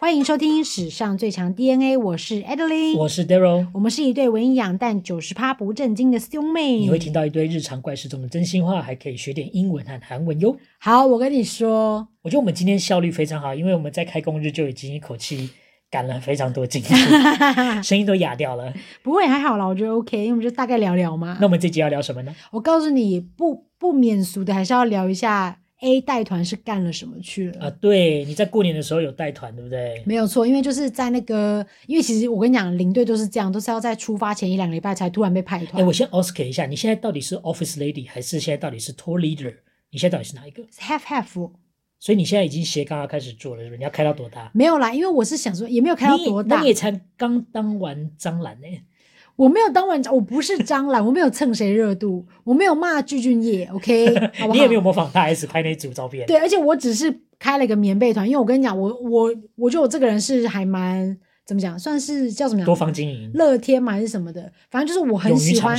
欢迎收听史上最强 DNA，我是 Adeline，我是 Daryl，我们是一对文艺养但九十趴不正经的兄妹。你会听到一堆日常怪事中的真心话，还可以学点英文和韩文哟。好，我跟你说，我觉得我们今天效率非常好，因为我们在开工日就已经一口气赶了非常多进度，声音都哑掉了。不会，还好啦，我觉得 OK，因为我们就大概聊聊嘛。那我们这集要聊什么呢？我告诉你，不不免俗的，还是要聊一下。A 带团是干了什么去了？啊，对，你在过年的时候有带团，对不对？没有错，因为就是在那个，因为其实我跟你讲，领队都是这样，都是要在出发前一两个礼拜才突然被派团。哎，我先 ask 一下，你现在到底是 office lady 还是现在到底是 tour leader？你现在到底是哪一个？Half half。所以你现在已经斜杠要开始做了，是不是？你要开到多大？没有啦，因为我是想说，也没有开到多大。那你也才刚当完张兰呢。我没有当完，我不是张兰，我没有蹭谁热度，我没有骂具俊曄，OK，好不好？你也没有模仿大 S 拍那组照片。对，而且我只是开了一个棉被团，因为我跟你讲，我我我觉得我这个人是还蛮怎么讲，算是叫什么样？多方经营，乐天嘛还是什么的，反正就是我很喜欢。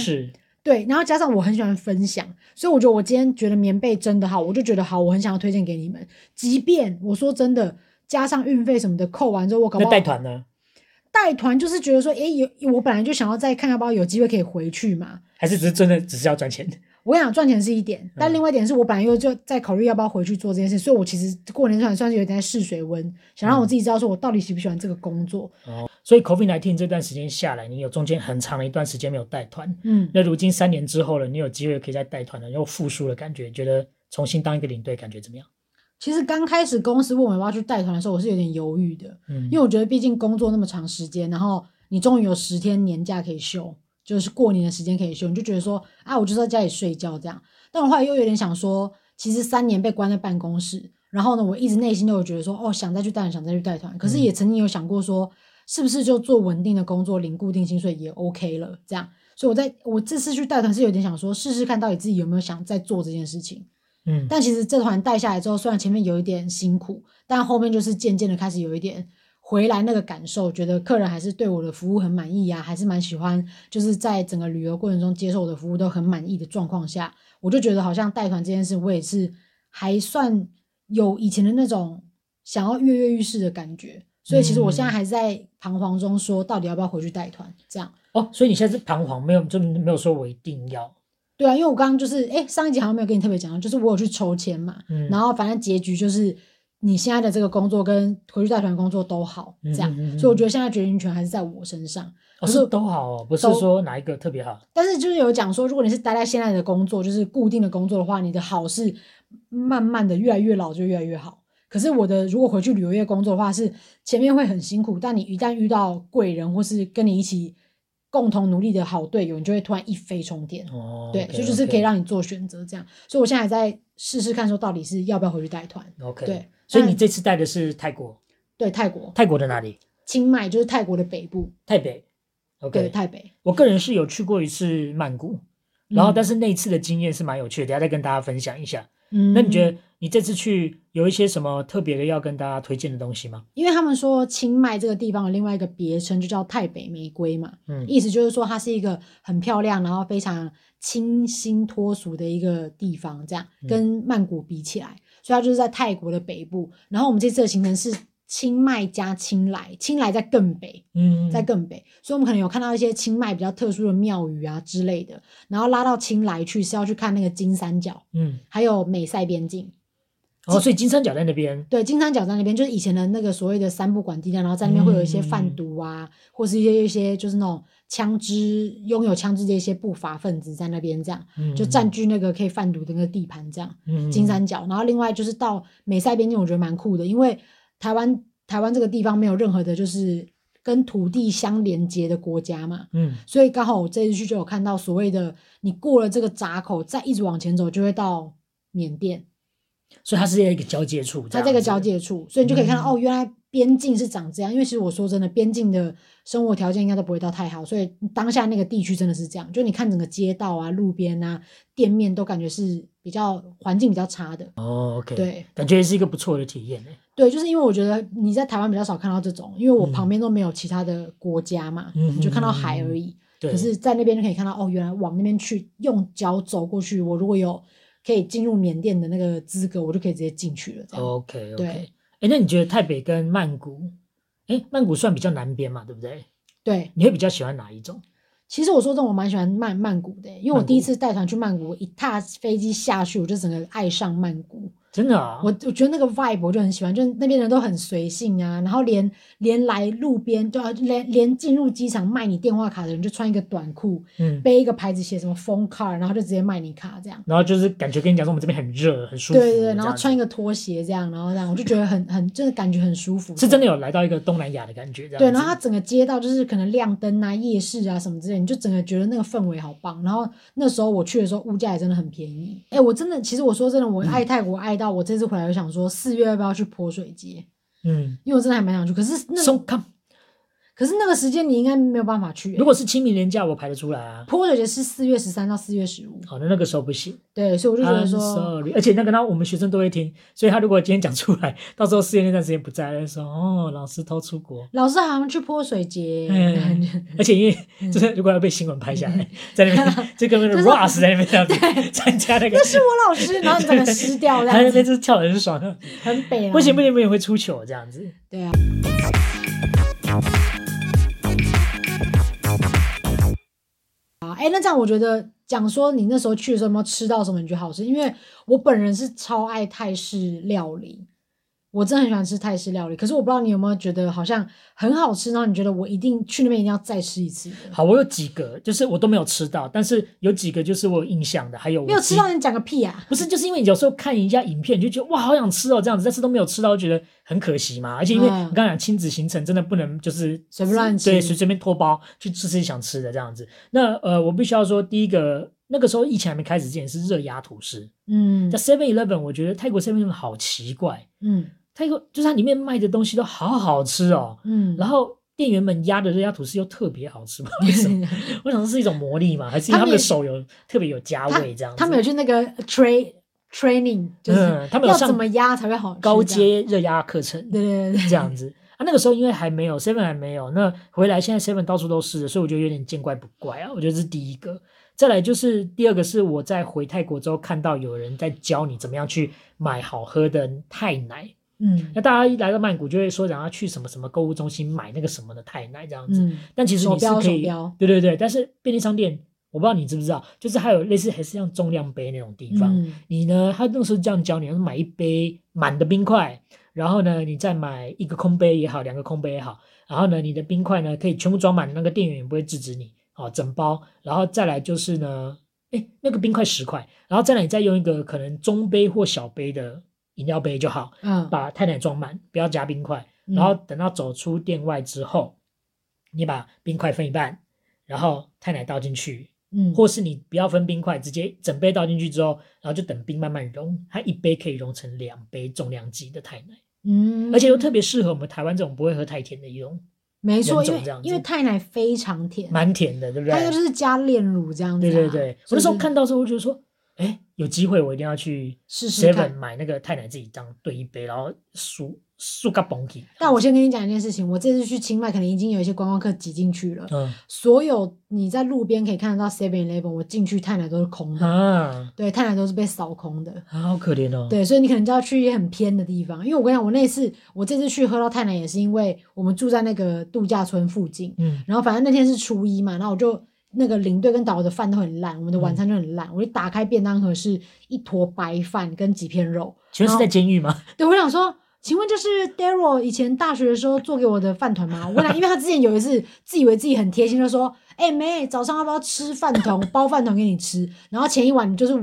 对，然后加上我很喜欢分享，所以我觉得我今天觉得棉被真的好，我就觉得好，我很想要推荐给你们。即便我说真的，加上运费什么的扣完之后，我搞不好带团呢。带团就是觉得说，诶，有我本来就想要再看看，包有机会可以回去嘛？还是只是真的只是要赚钱？我跟你讲，赚钱是一点，但另外一点是我本来又就在考虑要不要回去做这件事，所以我其实过年算算是有点在试水温，想让我自己知道说我到底喜不喜欢这个工作。哦，所以 COVID nineteen 这段时间下来，你有中间很长的一段时间没有带团，嗯，那如今三年之后了，你有机会可以再带团了，又复苏的感觉，觉得重新当一个领队感觉怎么样？其实刚开始公司问我要不要去带团的时候，我是有点犹豫的，嗯，因为我觉得毕竟工作那么长时间，然后你终于有十天年假可以休，就是过年的时间可以休，你就觉得说，啊，我就在家里睡觉这样。但我后来又有点想说，其实三年被关在办公室，然后呢，我一直内心都有觉得说，哦，想再去带团，想再去带团，可是也曾经有想过说，是不是就做稳定的工作，领固定薪水也 OK 了这样。所以我在我这次去带团是有点想说，试试看到底自己有没有想再做这件事情。嗯，但其实这团带下来之后，虽然前面有一点辛苦，但后面就是渐渐的开始有一点回来那个感受，觉得客人还是对我的服务很满意呀、啊，还是蛮喜欢，就是在整个旅游过程中接受我的服务都很满意的状况下，我就觉得好像带团这件事，我也是还算有以前的那种想要跃跃欲试的感觉，所以其实我现在还在彷徨中，说到底要不要回去带团这样。哦，所以你现在是彷徨，没有就没有说我一定要。对啊，因为我刚刚就是，哎，上一集好像没有跟你特别讲到，就是我有去抽签嘛，嗯，然后反正结局就是你现在的这个工作跟回去带团工作都好，这样，嗯嗯嗯，所以我觉得现在决定权还是在我身上。可是都好哦，不是说哪一个特别好。但是就是有讲说，如果你是待在现在的工作，就是固定的工作的话，你的好是慢慢的越来越老就越来越好。可是我的如果回去旅游业工作的话，是前面会很辛苦，但你一旦遇到贵人或是跟你一起。共同努力的好队友，你就会突然一飞冲天。哦，对，所以就是可以让你做选择这样。所以我现在还在试试看，说到底是要不要回去带团。OK，对。所以你这次带的是泰国？对，泰国。泰国的哪里？清迈，就是泰国的北部。泰北。OK，对，泰北。我个人是有去过一次曼谷，然后但是那一次的经验是蛮有趣的，等下再跟大家分享一下。嗯，那你觉得？你这次去有一些什么特别的要跟大家推荐的东西吗？因为他们说清迈这个地方有另外一个别称，就叫泰北玫瑰嘛。嗯，意思就是说它是一个很漂亮，然后非常清新脱俗的一个地方，这样跟曼谷比起来，嗯、所以它就是在泰国的北部。然后我们这次的行程是。清迈加清莱，清莱在更北，嗯，在更北，所以我们可能有看到一些清迈比较特殊的庙宇啊之类的，然后拉到清莱去是要去看那个金三角，嗯，还有美塞边境。哦，所以金三角在那边？对，金三角在那边，就是以前的那个所谓的三不管地带，然后在那边会有一些贩毒啊，嗯、或是一些一些就是那种枪支拥有枪支的一些不法分子在那边这样，嗯、就占据那个可以贩毒的那个地盘这样，嗯、金三角。然后另外就是到美塞边境，我觉得蛮酷的，因为。台湾台湾这个地方没有任何的，就是跟土地相连接的国家嘛，嗯，所以刚好我这次去就有看到所谓的，你过了这个闸口，再一直往前走就会到缅甸，所以它是一个交界处，它这个交界处，所以你就可以看到、嗯、哦，原来边境是长这样。因为其实我说真的，边境的生活条件应该都不会到太好，所以当下那个地区真的是这样，就你看整个街道啊、路边啊、店面都感觉是比较环境比较差的。哦，OK，对，感觉是一个不错的体验对，就是因为我觉得你在台湾比较少看到这种，因为我旁边都没有其他的国家嘛，嗯、你就看到海而已。可是，在那边就可以看到，哦，原来往那边去用脚走过去，我如果有可以进入缅甸的那个资格，我就可以直接进去了。OK OK。对。哎，那你觉得泰北跟曼谷？哎，曼谷算比较南边嘛，对不对？对。你会比较喜欢哪一种？其实我说真的，我蛮喜欢曼曼谷的，因为我第一次带团去曼谷，一踏飞机下去，我就整个爱上曼谷。真的啊，我我觉得那个 vibe 我就很喜欢，就是那边人都很随性啊，然后连连来路边就要连连进入机场卖你电话卡的人就穿一个短裤，嗯，背一个牌子写什么 phone card，然后就直接卖你卡这样。然后就是感觉跟你讲说我们这边很热很舒服。对对对，然后穿一个拖鞋这样，然后这样我就觉得很 很真的感觉很舒服。是真的有来到一个东南亚的感觉这样。对，然后它整个街道就是可能亮灯啊、夜市啊什么之类，你就整个觉得那个氛围好棒。然后那时候我去的时候物价也真的很便宜。哎，我真的其实我说真的，我爱泰国爱到我这次回来就想。说四月要不要去泼水节？嗯，因为我真的还蛮想去，可是那。So 可是那个时间你应该没有办法去、欸。如果是清明年假，我排得出来啊。泼水节是四月十三到四月十五。好，的那个时候不行。对，所以我就觉得说 sorry，而且那个呢，我们学生都会听，所以他如果今天讲出来，到时候四月那段时间不在，他就说哦，老师偷出国。老师好像去泼水节。嗯。而且因为就是如果要被新闻拍下来，在那边这个那个 Ross 在那边这样子参加那个。那是我老师，然后你整个失掉，他那边就是跳的很爽，很北。不行不行不行，会出糗这样子。对啊。哎，那这样我觉得讲说你那时候去的时候有没有吃到什么你觉得好吃？因为我本人是超爱泰式料理。我真的很喜欢吃泰式料理，可是我不知道你有没有觉得好像很好吃，然后你觉得我一定去那边一定要再吃一次。好，我有几个，就是我都没有吃到，但是有几个就是我有印象的，还有没有吃到你讲个屁啊！不是，就是因为有时候看一下影片就觉得哇，好想吃哦这样子，但是都没有吃到，就觉得很可惜嘛。而且因为你刚刚讲亲子行程真的不能就是随便乱吃，对，随随便脱包去吃自己想吃的这样子。那呃，我必须要说，第一个那个时候疫情还没开始之前是热压吐司，嗯，在 Seven Eleven，我觉得泰国 Seven Eleven 好奇怪，嗯。它一个就是它里面卖的东西都好好吃哦，嗯，然后店员们压的热压吐司又特别好吃，为什么？我想这是一种魔力嘛，还是他们的手有特别有加味这样子？他们有去那个 train training，就是他们要怎么压才会好吃？高阶热压课程，对对对，这样子啊。那个时候因为还没有 seven 还没有，那回来现在 seven 到处都是，所以我觉得有点见怪不怪啊。我觉得这是第一个，再来就是第二个是我在回泰国之后看到有人在教你怎么样去买好喝的泰奶。嗯，那大家一来到曼谷就会说，想要去什么什么购物中心买那个什么的泰奶这样子。嗯，但其实你是可以，对对对。但是便利商店，我不知道你知不知道，就是还有类似还是像重量杯那种地方。嗯，你呢，他那时候这样教你，买一杯满的冰块，然后呢，你再买一个空杯也好，两个空杯也好，然后呢，你的冰块呢可以全部装满，那个店员也不会制止你，哦，整包。然后再来就是呢，哎，那个冰块十块，然后再来你再用一个可能中杯或小杯的。饮料杯就好，嗯，把太奶装满，不要加冰块，嗯，然后等到走出店外之后，你把冰块分一半，然后太奶倒进去，嗯，或是你不要分冰块，直接整杯倒进去之后，然后就等冰慢慢融，它一杯可以融成两杯重量级的太奶，嗯，而且又特别适合我们台湾这种不会喝太甜的一种，没错，因为因为泰奶非常甜，蛮甜的，对不对？它就是加炼乳这样子，啊，对对对，我那时候看到时候我就说。哎，有机会我一定要去 Seven 买那个泰奶，自己当兑一杯，然后数数个崩起。但我先跟你讲一件事情，我这次去清迈，可能已经有一些观光客挤进去了。嗯，所有你在路边可以看得到 Seven Eleven，我进去泰奶都是空的。啊，对，泰奶都是被扫空的。啊，好可怜哦。对，所以你可能就要去一些很偏的地方。因为我跟你讲，我那次我这次去喝到泰奶，也是因为我们住在那个度假村附近。嗯，然后反正那天是初一嘛，然后我就。那个领队跟导游的饭都很烂，我们的晚餐就很烂。嗯、我一打开便当盒，是一坨白饭跟几片肉。请问是在监狱吗？对，我想说，请问这是 Daryl 以前大学的时候做给我的饭团吗？我跟他，因为他之前有一次自以为自己很贴心，就说：“ 哎、欸，妹，早上要不要吃饭团？包饭团给你吃。”然后前一晚就是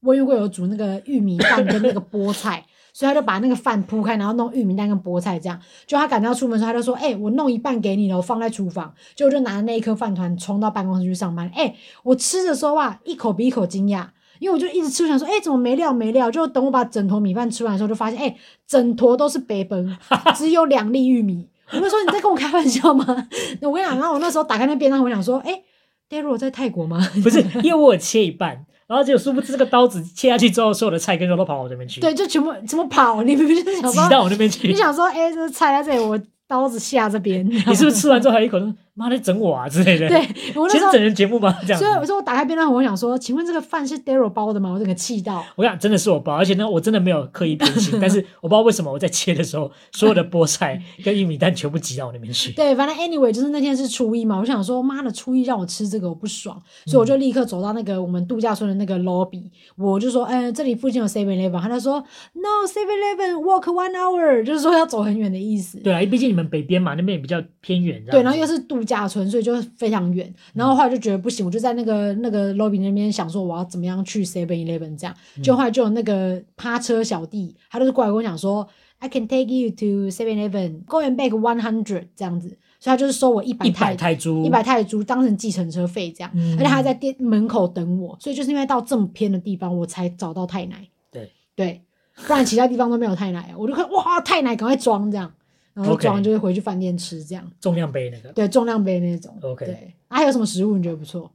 温玉贵有煮那个玉米饭跟那个菠菜。所以他就把那个饭铺开，然后弄玉米蛋跟菠菜这样。就他赶到出门的时候，他就说：“哎、我弄一半给你了，我放在厨房。”就我就拿着那一颗饭团冲到办公室去上班。哎、我吃的时候哇，一口比一口惊讶，因为我就一直吃，我想说：“哎、怎么没料没料？”就等我把整坨米饭吃完的时候，就发现：“哎、整坨都是白崩，只有两粒玉米。”我就说：“你在跟我开玩笑吗？” 我跟你讲，然后我那时候打开那便当，我想说：“哎、欸，Daryl 在泰国吗？”不是，因为我切一半。然后结果殊不知这个刀子切下去之后，所有的菜跟肉都跑我这边去。对，就全部怎么跑？你明明想说挤到我那边去。你想说，哎，这菜在这里，我刀子下这边。你是不是吃完之后还有一口说妈在整我啊之类的。对，我那时候整人节目吗？这样。所以我说我打开便当盒，我想说，请问这个饭是 Daryl 包的吗？我整个气到。我想真的是我包，而且呢，我真的没有刻意偏心，但是我不知道为什么我在切的时候，所有的菠菜跟玉米蛋全部挤到我那边去。对，反正 anyway 就是那天是初一嘛，我想说，妈的初一让我吃这个我不爽，所以我就立刻走到那个我们度假村的那个 lobby，我就说，哎，这里附近有 Seven Eleven，他就说，No Seven Eleven walk one hour，就是说要走很远的意思。对啊，毕竟你们北边嘛，那边也比较偏远。对，然后又是度假村，所以就非常远。然后后来就觉得不行，我就在那个那个 lobby 那边想说，我要怎么样去 Seven Eleven 这样。就后来就有那个趴车小弟，他就是过来跟我讲说，I can take you to Seven Eleven, go and back one hundred 这样子，所以他就是收我一百泰泰铢，一百泰铢当成计程车费这样。而且他还在店门口等我，所以就是因为到这么偏的地方，我才找到泰奶。对对，不然其他地方都没有泰奶，我就看哇，泰奶赶快装这样。然后装就是回去饭店吃这样，重量杯那个，对，重量杯那种。OK，对，还有什么食物你觉得不错？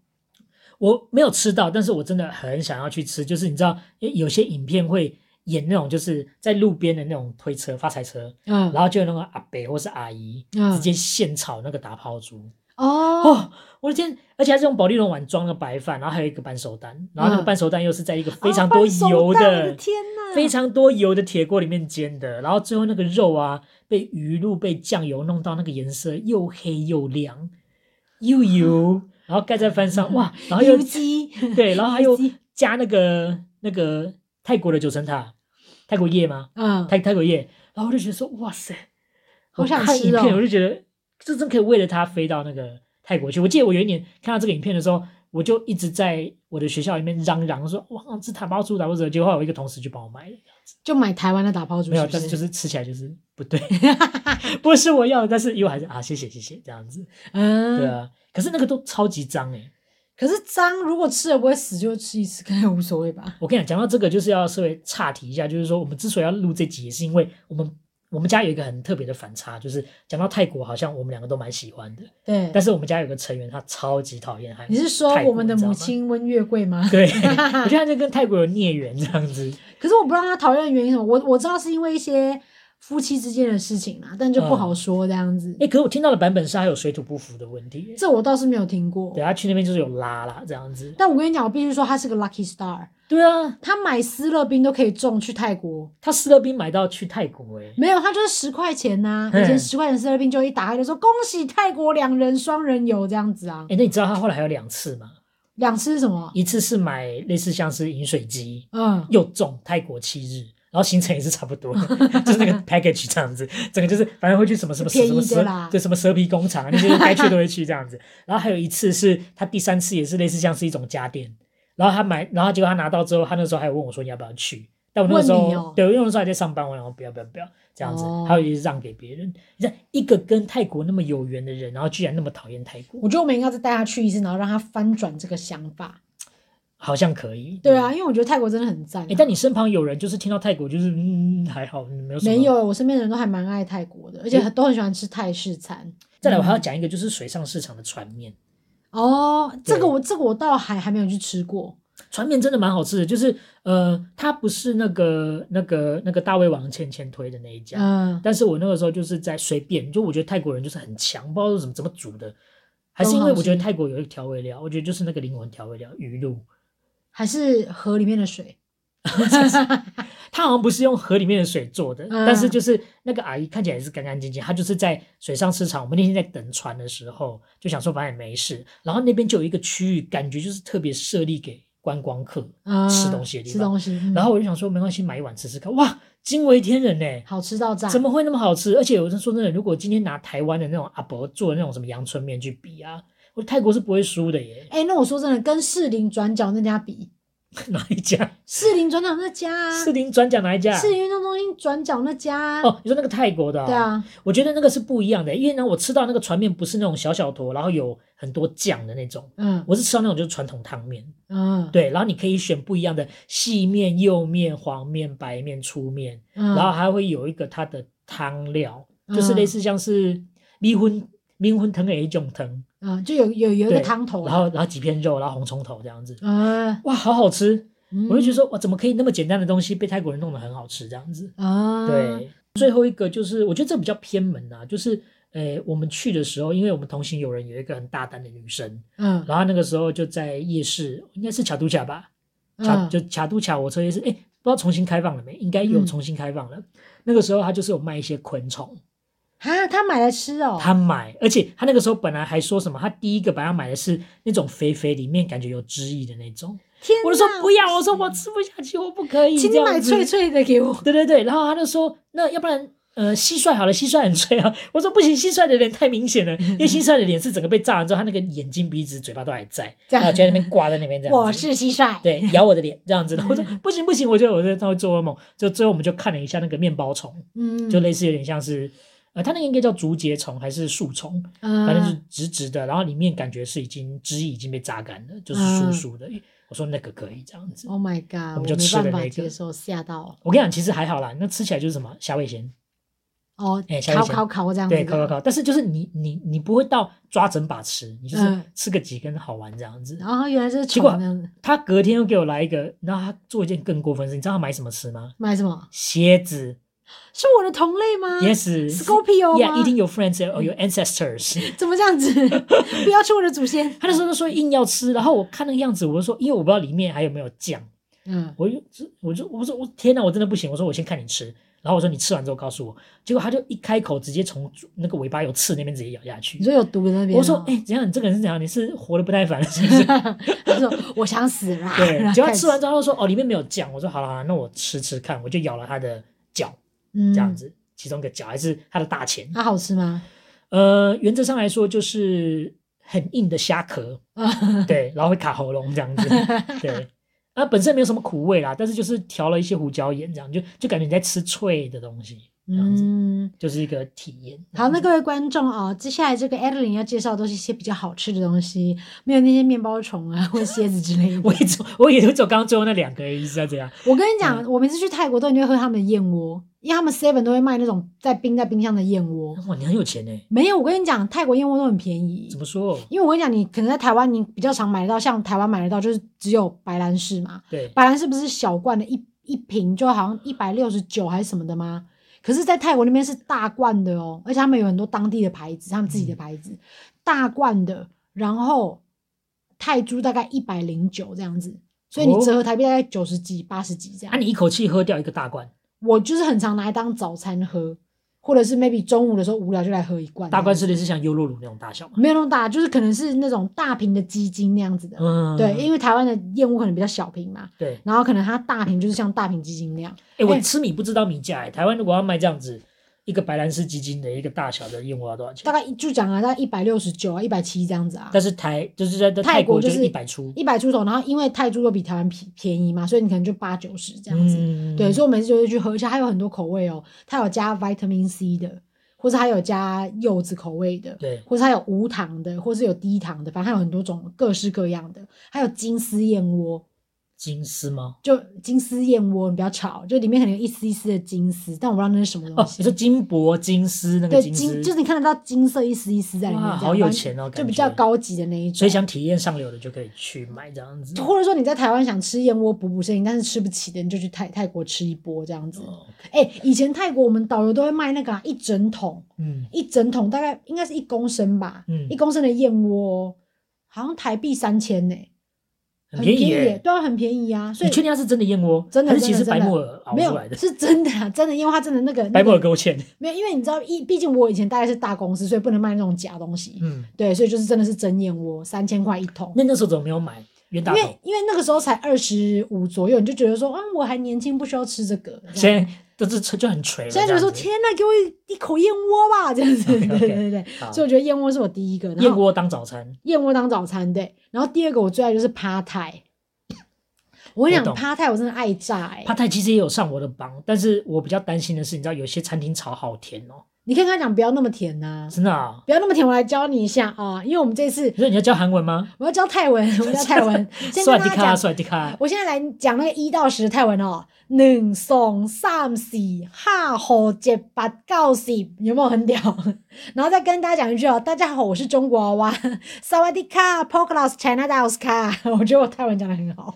我没有吃到，但是我真的很想要去吃。就是你知道，有些影片会演那种，就是在路边的那种推车、发财车，嗯，然后就有那个阿伯或是阿姨，直接现炒那个打抛猪。哦，我的天！而且还是用保丽龙碗装的白饭，然后还有一个半熟蛋，然后那个半熟蛋又是在一个非常多油的，天哪，非常多油的铁锅里面煎的，然后最后那个肉啊。被鱼露被酱油弄到那个颜色又黑又亮又油，然后盖在饭上哇，然后又鸡 对，然后还有加那个那个泰国的九层塔，泰国叶吗？嗯，泰泰国叶，然后我就觉得说哇塞，好想看一片，我就觉得这真可以为了它飞到那个泰国去。我记得我有一年看到这个影片的时候。我就一直在我的学校里面嚷嚷说：“哇，这打抛猪打不死。”结果后来我一个同事就帮我买了，就买台湾的打抛猪。没有，但是就是吃起来就是不对，不是我要的，但是又还是啊，谢谢谢谢这样子。嗯，对啊。可是那个都超级脏哎。可是脏，如果吃了不会死，就吃一次，可能无所谓吧。我跟你讲，讲到这个就是要稍微岔题一下，就是说我们之所以要录这集，也是因为我们。我们家有一个很特别的反差，就是讲到泰国，好像我们两个都蛮喜欢的。对。但是我们家有个成员，他超级讨厌韩国。你是说我们的母亲温月桂吗？对。我觉得他就跟泰国有孽缘这样子。可是我不知道他讨厌的原因什么。我我知道是因为一些夫妻之间的事情啦，但就不好说这样子。哎、可是我听到的版本是还有水土不服的问题。这我倒是没有听过。对，他去那边就是有拉啦这样子。但我跟你讲，我必须说他是个 lucky star。对啊，他买斯乐冰都可以中去泰国。他斯乐冰买到去泰国哎、欸，没有，他就是十块钱呐、啊。以前十块钱斯乐冰就一打开就说恭喜泰国两人双人游这样子啊。哎、欸，那你知道他后来还有两次吗？两次是什么？一次是买类似像是饮水机，嗯，又中泰国七日，然后行程也是差不多，就是那个 package 这样子，整个就是反正会去什么什么什么什么，对，什么蛇皮工厂那些该去都会去这样子。然后还有一次是他第三次也是类似像是一种家电。然后他买，然后结果他拿到之后，他那时候还有问我说：“你要不要去？”但我那时候，哦、对，因为那时候还在上班，我然后不要不要不要这样子，哦、他会一直让给别人。你看，一个跟泰国那么有缘的人，然后居然那么讨厌泰国。我觉得我们应该再带他去一次，然后让他翻转这个想法。好像可以。对啊，因为我觉得泰国真的很赞、啊。但你身旁有人就是听到泰国就是嗯还好，没有。没有，我身边的人都还蛮爱泰国的，而且都很喜欢吃泰式餐。嗯、再来，我还要讲一个，就是水上市场的船面。哦，这个我这个我倒还还没有去吃过。船面真的蛮好吃的，就是呃，它不是那个那个那个大胃王倩倩推的那一家，嗯，但是我那个时候就是在随便，就我觉得泰国人就是很强，不知道是怎么怎么煮的，还是因为我觉得泰国有一个调味料，我觉得就是那个灵魂调味料鱼露，还是河里面的水，它好像不是用河里面的水做的，嗯，但是就是那个阿姨看起来也是干干净净，她就是在水上市场，我们那天在等船的时候就想说反正也没事，然后那边就有一个区域，感觉就是特别设立给。观光客吃东西的地方，嗯、吃东西，嗯、然后我就想说，没关系，买一碗吃吃看。哇，惊为天人呢，好吃到炸！怎么会那么好吃？而且有人说真的，如果今天拿台湾的那种阿伯做的那种什么阳春面去比啊，我泰国是不会输的耶。哎，那我说真的，跟士林转角那家比。哪一家？士林转角那家啊！士林转角哪一家？士林运动中心转角那家哦，你说那个泰国的、哦？对啊，我觉得那个是不一样的，因为呢，我吃到那个船面不是那种小小坨，然后有很多酱的那种，嗯，我是吃到那种就是传统汤面，嗯，对，然后你可以选不一样的细面、幼面、黄面、白面、粗面，嗯，然后还会有一个它的汤料，嗯、就是类似像是米粉、米粉汤的一种汤。嗯，就有有有一个汤头，然后然后几片肉，然后红葱头这样子，嗯，哇，好好吃！嗯、我就觉得说，哇，怎么可以那么简单的东西被泰国人弄得很好吃这样子。啊？对，最后一个就是我觉得这比较偏门啊，就是呃，我们去的时候，因为我们同行有人有一个很大胆的女生，嗯，然后那个时候就在夜市，应该是卡都卡吧，卡、嗯、就卡都卡火车夜市，哎，不知道重新开放了没？应该有重新开放了。嗯、那个时候他就是有卖一些昆虫，啊，他买来吃哦，他买，而且他那个时候本来还说什么，他第一个把他买的是那种肥肥里面感觉有汁液的那种，我就说不要，我说我吃不下去，我不可以，请你买脆脆的给我，对对对，然后他就说，那要不然。呃，蟋蟀好了，蟋蟀很脆啊。我说不行，蟋蟀的脸太明显了，因为蟋蟀的脸是整个被炸完之后，它那个眼睛、鼻子、嘴巴都还在，然后就在那边挂在那边这样。我是蟋蟀，对，咬我的脸这样子的。我说不行不行，我觉得我在他会做噩梦。就最后我们就看了一下那个面包虫，嗯，就类似有点像是，呃，它那个应该叫竹节虫还是树虫，嗯，反正是直直的，然后里面感觉是已经汁已经被榨干了，就是酥酥的。嗯、我说那个可以这样子。Oh my god！我们就吃了那个，接受吓到。我跟你讲，其实还好啦，那吃起来就是什么虾味鲜。哦，哎、欸，烤烤烤这样子，对，烤烤烤。但是就是你你你不会到抓整把吃，你就是吃个几根好玩这样子。然后、嗯、原来是结果他隔天又给我来一个，然后他做一件更过分的事，你知道他买什么吃吗？买什么？蝎子。是我的同类吗？Yes。Scorpio 吗 Yeah, eating your friends or your ancestors。怎么这样子？不要吃我的祖先。他那时候说硬要吃，然后我看那个样子，我就说，因为我不知道里面还有没有酱。嗯，我就我就我说我天哪，我真的不行。我说我先看你吃。然后我说你吃完之后告诉我，结果他就一开口直接从那个尾巴有刺那边直接咬下去。你说有毒的那边？我说哎，怎样？你这个人是怎样？你是活得不耐烦了是不是？他说我想死了。对，结果他吃完之后他说哦里面没有酱。我说好了好了，那我吃吃看。我就咬了他的脚，嗯，这样子，其中一个角还是它的大钳。它好吃吗？呃，原则上来说就是很硬的虾壳，对，然后会卡喉咙这样子，对。啊，本身没有什么苦味啦，但是就是调了一些胡椒盐，这样就就感觉你在吃脆的东西，这样子，嗯，就是一个体验。好，那各位观众啊，接下来这个 Adeline 要介绍的都是一些比较好吃的东西，没有那些面包虫啊或者 蝎子之类的。我也走，我也就走刚刚最后那两个意思啊，这样。我跟你讲，嗯、我每次去泰国都一定会喝他们的燕窝。因为他们 Seven 都会卖那种在冰在冰箱的燕窝。哇，你很有钱呢。没有，我跟你讲，泰国燕窝都很便宜。怎么说？因为我跟你讲，你可能在台湾你比较常买得到，像台湾买得到就是只有白兰氏嘛。对。白兰氏不是小罐的一一瓶就好像一百六十九还是什么的吗？可是，在泰国那边是大罐的哦，而且他们有很多当地的牌子，他们自己的牌子，嗯、大罐的，然后泰铢大概一百零九这样子，所以你折合台币大概九十几、八十几这样。那、啊、你一口气喝掉一个大罐？我就是很常拿来当早餐喝，或者是 maybe 中午的时候无聊就来喝一罐。大罐是类似像优酪乳那种大小吗？没有那么大，就是可能是那种大瓶的鸡精那样子的。嗯，对，因为台湾的燕窝可能比较小瓶嘛。对，然后可能它大瓶就是像大瓶鸡精那样。哎、欸，我吃米不知道米价哎、欸，台湾如果要卖这样子。一个白兰氏基金的一个大小的燕窝要多少钱？大概就讲啊，大概一百六十九啊，一百七这样子啊。但是台就是在泰国就是一百出，一百出头。然后因为泰铢又比台湾便便宜嘛，所以你可能就八九十这样子。嗯、对，所以我每次就会去喝一下，它有很多口味哦。它有加 vitamin C 的，或是它有加柚子口味的，对，或是它有无糖的，或是有低糖的，反正它有很多种各式各样的。还有金丝燕窝。金丝吗？就金丝燕窝，你不要吵，就里面可能有一丝一丝的金丝，但我不知道那是什么东西。哦，你说金箔金丝那个金丝，就是你看得到金色一丝一丝在里面。哇，好有钱哦，就比较高级的那一种。所以想体验上流的就可以去买这样子。或者说你在台湾想吃燕窝补补身体，但是吃不起的，你就去泰泰国吃一波这样子。哎、哦 okay 欸，以前泰国我们导游都会卖那个、啊、一整桶，嗯，一整桶大概应该是一公升吧，嗯，一公升的燕窝，好像台币三千呢。很便宜，对啊，很便宜啊！所以你确定它是真的燕窝？真的，还是其实白木耳熬出来的？是真的啊，真的，因为它真的那个白木耳给我钱。没有，因为你知道，一毕竟我以前大概是大公司，所以不能卖那种假东西。嗯，对，所以就是真的是真燕窝，三千块一桶。那那时候怎么没有买？因为因为那个时候才二十五左右，你就觉得说，嗯，我还年轻，不需要吃这个。现在都是吃就很锤。现在觉得说，天呐，给我一口燕窝吧，这样子。对对对对。所以我觉得燕窝是我第一个。燕窝当早餐。燕窝当早餐，对。然后第二个我最爱就是 Pad Thai。我跟你讲，Pad Thai 我真的爱炸哎、欸。Pad Thai 其实也有上我的榜，但是我比较担心的是，你知道有些餐厅炒好甜哦。你可以跟他讲不要那么甜呐、啊，真的啊，不要那么甜。我来教你一下啊，因为我们这次，你说你要教韩文吗？我要教泰文，我要教泰文。帅迪卡，帅迪卡。我现在来讲那个一到十的泰文哦。两双三四哈好七八九十，有没有很屌？然后再跟大家讲一句哦，大家好，我是中国娃娃，萨瓦迪卡，Poklas China 卡。我觉得我泰文讲得很好。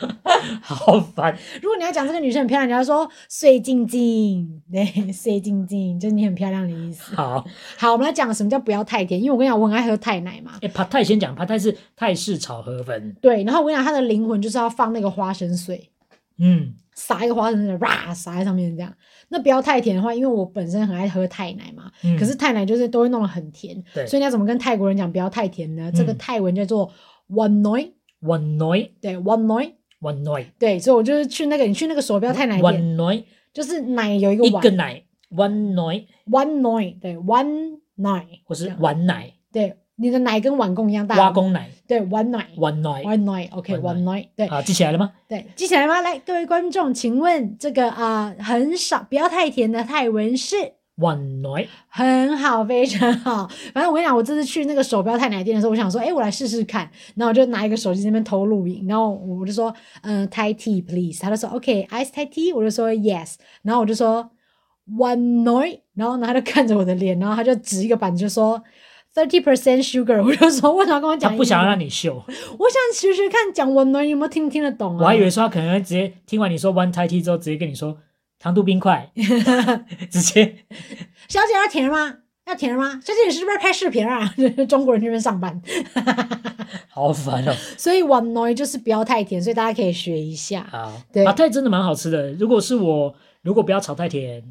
好烦。如果你要讲这个女生很漂亮，你要说水晶晶，对，水晶晶，就是你很漂亮的意思。好，好，我们来讲什么叫不要太甜，因为我跟你讲，我很爱喝泰奶嘛。哎、欸，帕泰先讲，帕泰是泰式炒河粉。对，然后我跟你讲，它的灵魂就是要放那个花生碎，嗯，撒一个花生碎，哇，撒在上面这样。那不要太甜的话，因为我本身很爱喝泰奶嘛，嗯、可是泰奶就是都会弄得很甜，对，所以你要怎么跟泰国人讲不要太甜呢？嗯、这个泰文叫做 “one Noi，Wan Noi，对，Wan Noi，Wan Noi，对，所以我就是去那个，你去那个手标太奶店，Wan Noi，就是奶有一个一个奶，Wan Noi，Wan Noi，对，One Noi，或是碗奶，对。你的奶跟碗公一样大。挖公奶。对，碗奶。碗奶。碗奶，OK，碗奶。对。好，记起来了吗？对，记起来了吗？来，各位观众，请问这个啊、呃，很少不要太甜的泰文是？碗奶。很好，非常好。反正我跟你讲，我这次去那个手表太奶店的时候，我想说，哎，我来试试看。然后我就拿一个手机在那边偷录影，然后我就说，嗯、呃，Thai tea please。他就说，OK，ice、okay, Thai tea。我就说 Yes。然后我就说 One night。然后呢，他就看着我的脸，然后他就指一个板子 就说。Thirty percent sugar，我就说为什么跟我讲？他不想让你秀。我想试试看讲温暖有没有听听得懂啊？我还以为说他可能直接听完你说 one Thai tea 之后，直接跟你说糖度冰块，直接。小姐要甜了吗？要甜了吗？小姐你是不是拍视频啊？中国人这边上班，好烦哦。所以 one night 就是不要太甜，所以大家可以学一下。好，对，啊，泰真的蛮好吃的。如果是我，如果不要炒太甜。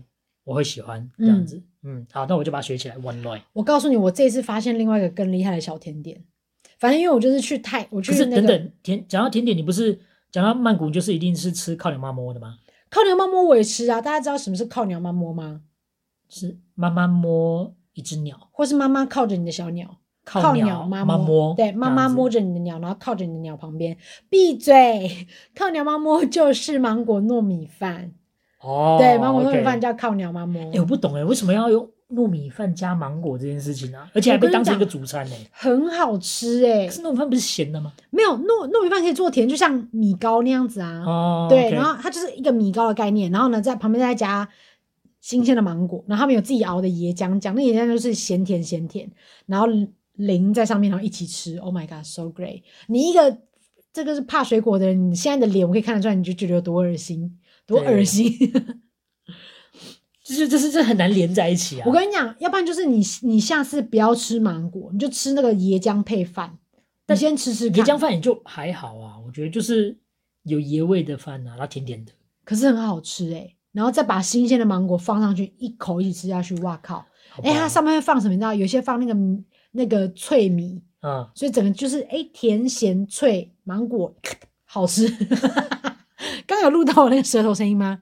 我会喜欢这样子，嗯，嗯，好，那我就把它学起来。One night，我告诉你，我这次发现另外一个更厉害的小甜点。反正因为我就是去泰，我去、那个、是等等甜，讲到甜点，你不是讲到曼谷就是一定是吃靠你妈摸的吗？靠鸟妈摸我也吃啊！大家知道什么是靠鸟妈摸吗？是妈妈摸一只鸟，或是妈妈靠着你的小鸟，靠鸟妈妈，摸，对，妈妈摸着你的鸟，然后靠着你的鸟旁边。闭嘴！靠鸟妈摸就是芒果糯米饭。哦，对，芒果糯米饭叫靠鸟妈摸。哎、欸，我不懂哎，为什么要用糯米饭加芒果这件事情呢、啊？而且还被当成一个主餐呢？很好吃哎！可是糯米饭不是咸的吗？没有，糯糯米饭可以做甜，就像米糕那样子啊。哦，对，okay、然后它就是一个米糕的概念，然后呢，在旁边再加新鲜的芒果，然后他们有自己熬的椰浆酱，那椰浆就是咸甜咸甜，然后淋在上面，然后一起吃。Oh my god，so great！你一个这个是怕水果的人，你现在的脸我可以看得出来，你就觉得有多恶心。多恶心，就是就是这很难连在一起啊！我跟你讲，要不然就是你你下次不要吃芒果，你就吃那个椰浆配饭。你先吃吃椰浆饭也就还好啊，我觉得就是有椰味的饭啊，然后甜甜的，可是很好吃哎、欸。然后再把新鲜的芒果放上去，一口一起吃下去，哇靠！哎、欸，它上面会放什么？你知道？有些放那个那个脆米，嗯，所以整个就是哎、欸、甜咸脆芒果，好吃。刚有录到我那个舌头声音吗？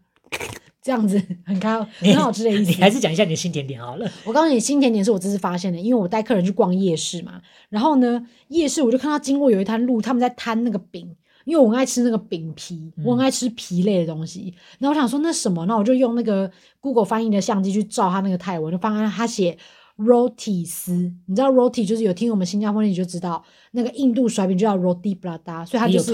这样子 很开，很好吃的意思。你还是讲一下你的新甜点好了。我告诉你，新甜点是我这次发现的，因为我带客人去逛夜市嘛。然后呢，夜市我就看到经过有一摊路，他们在摊那个饼，因为我很爱吃那个饼皮，我很爱吃皮类的东西。嗯、然后我想说那什么，那我就用那个 Google 翻译的相机去照他那个泰文，就发现他写 roti 丝。你知道 roti 就是有听我们新加坡那你就知道那个印度甩饼就叫 roti prata，所以它就是。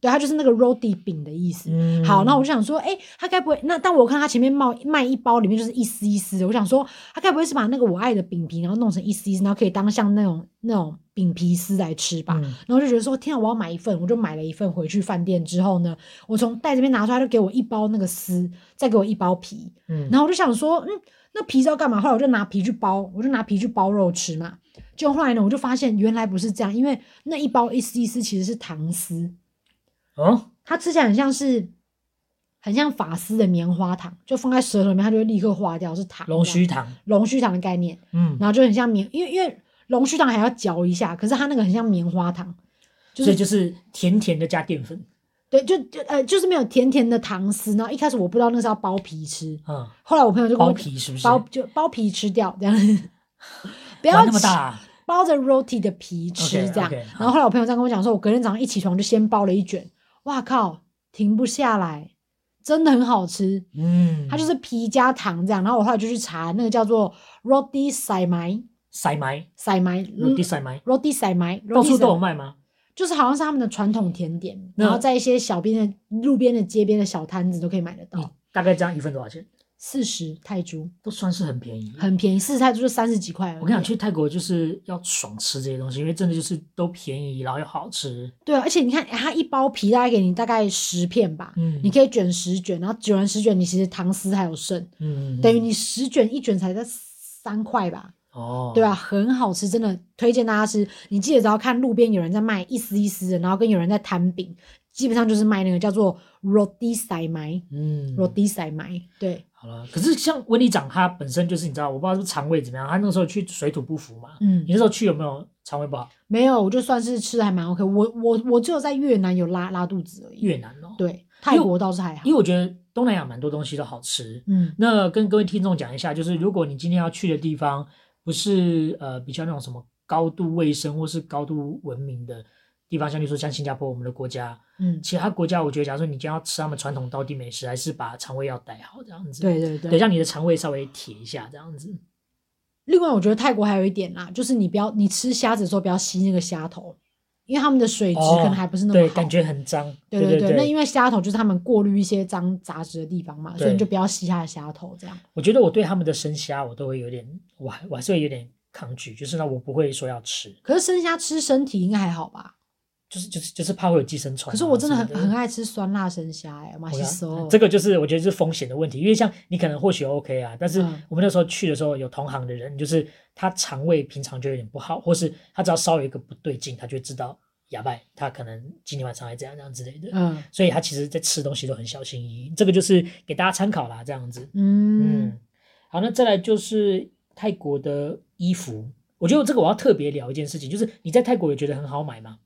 对，它就是那个 roti 饼的意思。嗯、好，那我就想说，哎，他该不会？那但我看他前面卖卖一包，里面就是一丝一丝的。我想说，他该不会是把那个我爱的饼皮，然后弄成一丝一丝，然后可以当像那种那种饼皮丝来吃吧？嗯、然后就觉得说，天啊，我要买一份，我就买了一份回去饭店之后呢，我从袋这边拿出来，就给我一包那个丝，再给我一包皮。嗯，然后我就想说，嗯，那皮是要干嘛？后来我就拿皮去包，我就拿皮去包肉吃嘛。就后来呢，我就发现原来不是这样，因为那一包一丝一丝其实是糖丝。哦，它吃起来很像是，很像法丝的棉花糖，就放在舌头里面，它就会立刻化掉，是糖。龙须糖，龙须糖的概念，嗯，然后就很像棉，因为因为龙须糖还要嚼一下，可是它那个很像棉花糖，就是、所以就是甜甜的加淀粉。对，就就呃，就是没有甜甜的糖丝。然后一开始我不知道那是要剥皮吃，嗯，后来我朋友就跟我剥皮是不是？剥就剥皮吃掉这样，不要那么大、啊，包着 roti 的皮吃这样。Okay, okay, 然后后来我朋友在跟我讲说，我隔天早上一起床就先包了一卷。哇靠，停不下来，真的很好吃。嗯，它就是皮加糖这样。然后我后来就去查，那个叫做 roti sai mai，sai mai，sai mai，roti sai mai，roti sai mai，到处都有卖吗？就是好像是他们的传统甜点，然后在一些小边的路边的街边的小摊子都可以买得到。大概这样一份多少钱？四十泰铢都算是很便宜，很便宜，四十泰铢就三十几块。我跟你讲，去泰国就是要爽吃这些东西，因为真的就是都便宜，然后又好吃。对啊，而且你看，它一包皮大概给你大概十片吧，嗯，你可以卷十卷，然后卷完十卷，你其实糖丝还有剩，嗯，嗯，等于你十卷一卷才在三块吧。哦，对啊，很好吃，真的推荐大家吃。你记得只要看路边有人在卖一丝一丝的，然后跟有人在摊饼，基本上就是卖那个叫做 roti sai 嗯，roti sai 对。好了，可是像温里长他本身就是你知道，我不知道是肠胃怎么样，他那个时候去水土不服嘛。嗯，你那时候去有没有肠胃不好？没有，我就算是吃的还蛮 OK。我我我只有在越南有拉拉肚子而已。越南哦，对，泰国倒是还好。因为我觉得东南亚蛮多东西都好吃。嗯，那跟各位听众讲一下，就是如果你今天要去的地方不是呃比较那种什么高度卫生或是高度文明的。地方像，比如说像新加坡，我们的国家，嗯，其他国家，我觉得，假如说你今天要吃他们传统当地美食，还是把肠胃要带好，这样子，对对对，等让你的肠胃稍微铁一下，这样子。另外，我觉得泰国还有一点啦，就是你不要，你吃虾子的时候不要吸那个虾头，因为他们的水质可能还不是那么好，哦、对，感觉很脏。对对对，那因为虾头就是他们过滤一些脏杂质的地方嘛，所以你就不要吸它的虾头，这样。我觉得我对他们的生虾，我都会有点，我还我还是会有点抗拒，就是呢，我不会说要吃。可是生虾吃身体应该还好吧？就是就是就是怕会有寄生虫。可是我真的很很爱吃酸辣生虾哎，马西索。这个就是我觉得是风险的问题，因为像你可能或许 OK 啊，但是我们那时候去的时候有同行的人，就是他肠胃平常就有点不好，或是他只要稍微有一个不对劲，他就知道哑巴，他可能今天晚上还这样这样之类的。嗯，所以他其实在吃东西都很小心翼翼。这个就是给大家参考啦，这样子。嗯嗯。好，那再来就是泰国的衣服，我觉得这个我要特别聊一件事情，就是你在泰国有觉得很好买吗？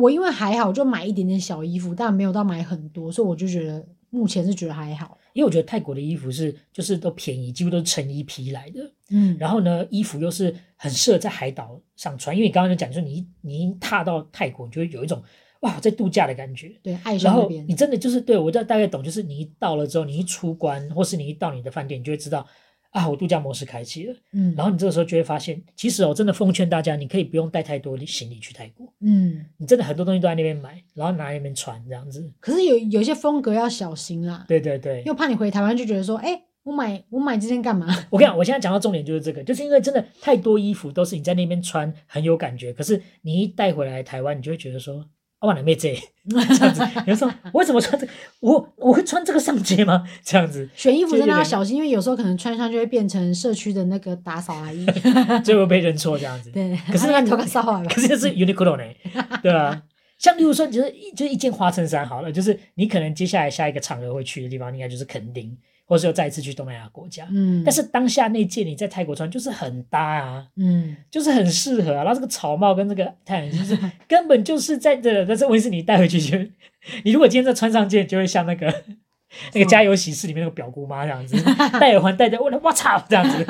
我因为还好，就买一点点小衣服，但没有到买很多，所以我就觉得目前是觉得还好。因为我觉得泰国的衣服是就是都便宜，几乎都是成衣批来的。嗯，然后呢，衣服又是很适合在海岛上穿，因为你刚刚就讲说你你一踏到泰国，你就会有一种哇在度假的感觉。对，爱上。然后你真的就是对我就大概懂，就是你一到了之后，你一出关，或是你一到你的饭店，你就会知道。啊，我度假模式开启了，嗯，然后你这个时候就会发现，其实我真的奉劝大家，你可以不用带太多行李去泰国，嗯，你真的很多东西都在那边买，然后拿那边穿这样子。可是有有些风格要小心啦，对对对，又怕你回台湾就觉得说，哎，我买我买这件干嘛？我跟你讲，我现在讲到重点就是这个，就是因为真的太多衣服都是你在那边穿很有感觉，可是你一带回来台湾，你就会觉得说。我哪没这这样子？有时候我为什么穿这个？我我会穿这个上街吗？这样子选衣服真的要小心，因为有时候可能穿上就会变成社区的那个打扫阿姨，最后被认错这样子。对，可是那头发少啊，可是这是 Uniqlo 呢，对啊。像例如说，就是一就是一件花衬衫好了，就是你可能接下来下一个场合会去的地方，应该就是垦丁。或是又再一次去东南亚国家，嗯，但是当下那件你在泰国穿就是很搭啊，嗯，就是很适合啊。然后这个草帽跟这个太阳就是 根本就是在这，但是问题是你带回去就，你如果今天再穿上件，就会像那个那个家有喜事里面那个表姑妈这样子，戴耳环戴着，我我操这样子，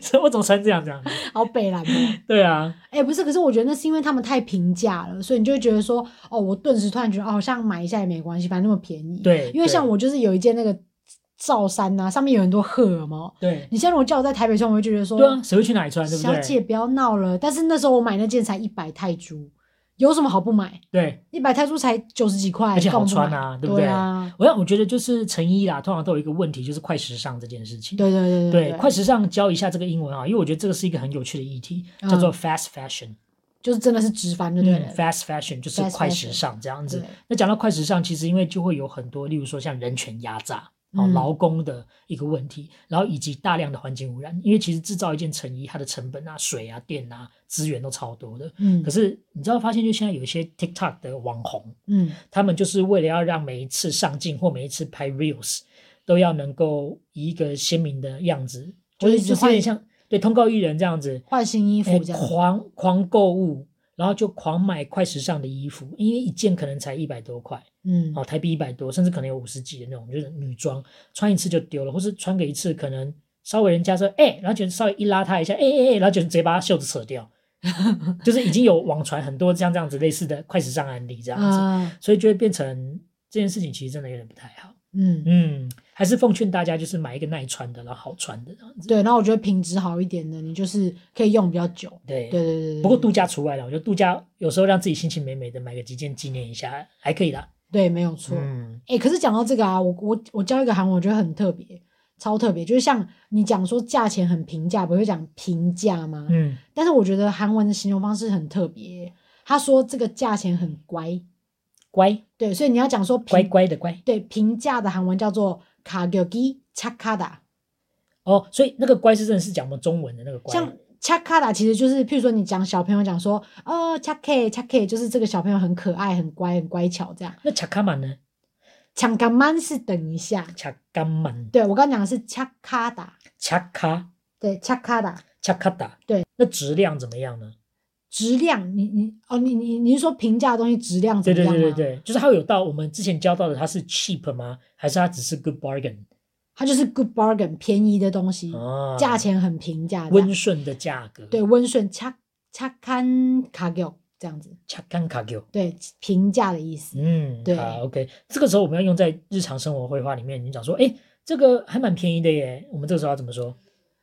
所以我怎么穿这样这样？好北蓝吗？对啊，哎、欸，不是，可是我觉得那是因为他们太平价了，所以你就会觉得说，哦，我顿时突然觉得，哦，好像买一下也没关系，反正那么便宜。对，因为像我就是有一件那个。罩衫呐，上面有很多鹤嘛。对，你现在如果叫我在台北穿，我会觉得说，对啊，谁会去哪里穿？对不对？小姐不要闹了。但是那时候我买那件才一百泰铢，有什么好不买？对，一百泰铢才九十几块，而且好穿啊，对不对？我想我觉得就是成衣啦，通常都有一个问题，就是快时尚这件事情。对对对对对，对，快时尚教一下这个英文啊，因为我觉得这个是一个很有趣的议题，叫做 fast fashion，就是真的是直翻的对，fast fashion 就是快时尚这样子。那讲到快时尚，其实因为就会有很多，例如说像人权压榨。哦，劳工的一个问题，然后以及大量的环境污染，因为其实制造一件成衣，它的成本啊、水啊、电啊、资源都超多的。嗯，可是你知道，发现就现在有一些 TikTok 的网红，嗯，他们就是为了要让每一次上镜或每一次拍 Reels 都要能够以一个鲜明的样子，就是就是有点像对通告艺人这样子换新衣服这样，狂狂购物。然后就狂买快时尚的衣服，因为一件可能才一百多块，嗯，哦，台币一百多，甚至可能有五十几的那种，就是女装，穿一次就丢了，或是穿个一次可能稍微人家说哎，然后就稍微一拉他一下，哎哎哎，然后就直接把他袖子扯掉，就是已经有网传很多像这样子类似的快时尚案例这样子，啊、所以就会变成这件事情其实真的有点不太好，嗯嗯。还是奉劝大家，就是买一个耐穿的，然后好穿的这样子。对，然后我觉得品质好一点的，你就是可以用比较久。对对对对。不过度假除外了，我觉得度假有时候让自己心情美美的，买个几件纪念一下还可以啦。对，没有错。嗯。哎、欸，可是讲到这个啊，我我我教一个韩文，我觉得很特别。 超特别，就是像你讲说价钱很平价，不会讲平价吗？嗯，但是我觉得韩文的形容方式很特别，他说这个价钱很乖，乖，对，所以你要讲说乖乖的乖，对，平价的韩文叫做卡격이착하다。哦，所以那个乖是真的是讲我们中文的那个乖。像 恰卡达其实就是，譬如说你讲小朋友讲说，哦，恰 K 恰 K，就是这个小朋友很可爱、很乖、很乖巧这样。那恰卡曼呢？恰卡曼是等一下。恰卡曼。对，我刚刚讲的是恰卡达。恰卡。对，恰卡达。恰卡达。对，那质量怎么样呢？质量，你你哦，你你你是说评价的东西质量怎么样吗？对对对对对，就是它有到我们之前教到的，它是 cheap 吗？还是它只是 good bargain？它就是 good bargain，便宜的东西，哦、价钱很平价，温顺的价格。对，温顺，恰恰看卡给这样子，恰看卡给，对，平价的意思。嗯，对好，OK。这个时候我们要用在日常生活绘画里面，你讲说，哎，这个还蛮便宜的耶。我们这个时候要怎么说？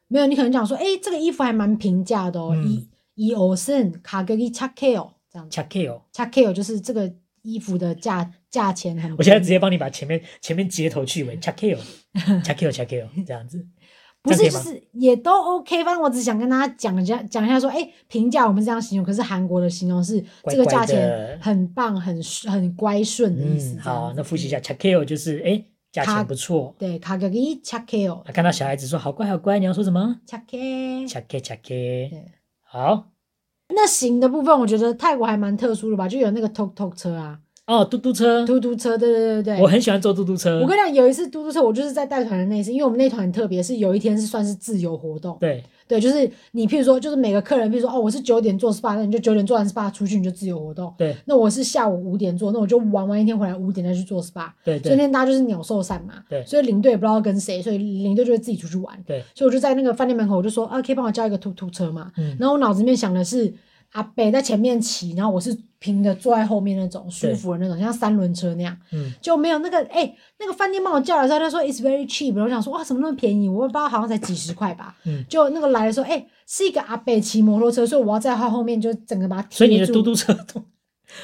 没有，你可能讲说，哎，这个衣服还蛮平价的哦，一一欧森卡给一恰 K 哦，这样。恰 K 哦，恰 K 哦，就是这个。衣服的价价钱很，我现在直接帮你把前面前面接头去尾，chakio，chakio，chakio 这样子，不是就是也都 OK，反正我只想跟大家讲一下讲一下说，哎，平价我们这样形容，可是韩国的形容是这个价钱很棒，很很乖顺的意思。好，那复习一下，chakio 就是哎价钱不错，对，卡格伊 chakio。看到小孩子说好乖好乖，你要说什么？chake，chake，chake。好。那行的部分，我觉得泰国还蛮特殊的吧，就有那个 tok tok 车啊，哦，嘟嘟车，嘟嘟车，对对对对，我很喜欢坐嘟嘟车。我跟你讲，有一次嘟嘟车，我就是在带团的那一次，因为我们那团很特别，是有一天是算是自由活动，对对，就是你譬如说，就是每个客人，譬如说，哦，我是九点做 SPA，那你就九点做完 SPA 出去，你就自由活动。对，那我是下午五点做，那我就玩完一天回来五点再去做 SPA。对，所以那天大家就是鸟兽散嘛。对，所以领队也不知道跟谁，所以领队就会自己出去玩。对，所以我就在那个饭店门口，我就说，啊，可以帮我叫一个嘟嘟车嘛？嗯，然后我脑子里面想的是。阿北在前面骑，然后我是平的坐在后面那种舒服的那种，像三轮车那样，嗯，就没有那个哎、欸，那个饭店帮我叫的时候，他说 it's very cheap，我想说哇，怎么那么便宜？我不知道好像才几十块吧，嗯，就那个来的时候，哎、欸，是一个阿北骑摩托车，所以我要在他后面就整个把他贴住，所以你的嘟嘟车都。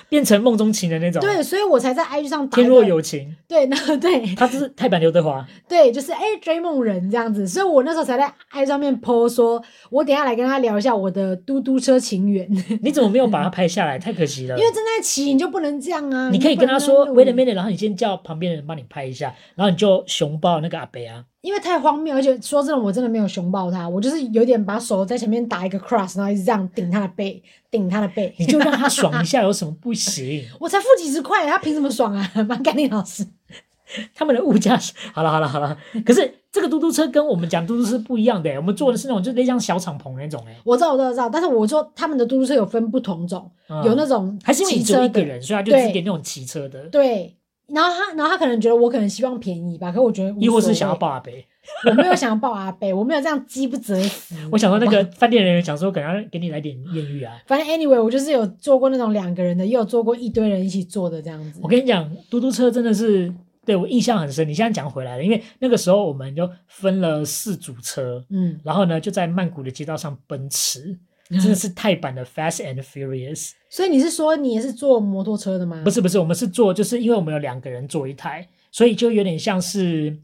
变成梦中情的那种，对，所以我才在 IG 上打。天若有情，对，那对，他是泰版刘德华，对，就是哎、欸、追梦人这样子，所以我那时候才在 IG 上面 po 说，我等一下来跟他聊一下我的嘟嘟车情缘。你怎么没有把它拍下来？太可惜了。因为正在骑，你就不能这样啊。你可以跟他说 wait a minute，然后你先叫旁边的人帮你拍一下，然后你就熊抱那个阿北啊。因为太荒谬，而且说真的，我真的没有熊抱他，我就是有点把手在前面打一个 cross，然后一直这样顶他的背，顶他的背。你就让他 爽一下，有什么不行？我才付几十块，他凭什么爽啊？蛮干练老师，他们的物价是好了好了好了。可是这个嘟嘟车跟我们讲嘟嘟车不一样的，我们坐的是那种就那像小敞篷那种哎。我知道我知道知道，但是我说他们的嘟嘟车有分不同种，嗯、有那种还是因为你只有一个人，所以他就只给那种骑车的。对。然后他，然后他可能觉得我可能希望便宜吧，可我觉得，亦或是想要抱阿北，我没有想要抱阿北，我没有这样饥不择食。我想说那个饭店人员讲说，可能要给你来点艳遇啊。反正 anyway，我就是有坐过那种两个人的，也有坐过一堆人一起坐的这样子。我跟你讲，嘟嘟车真的是对我印象很深。你现在讲回来了，因为那个时候我们就分了四组车，嗯，然后呢就在曼谷的街道上奔驰。真的是泰版的 Fast and Furious，所以你是说你也是坐摩托车的吗？不是不是，我们是坐，就是因为我们有两个人坐一台，所以就有点像是，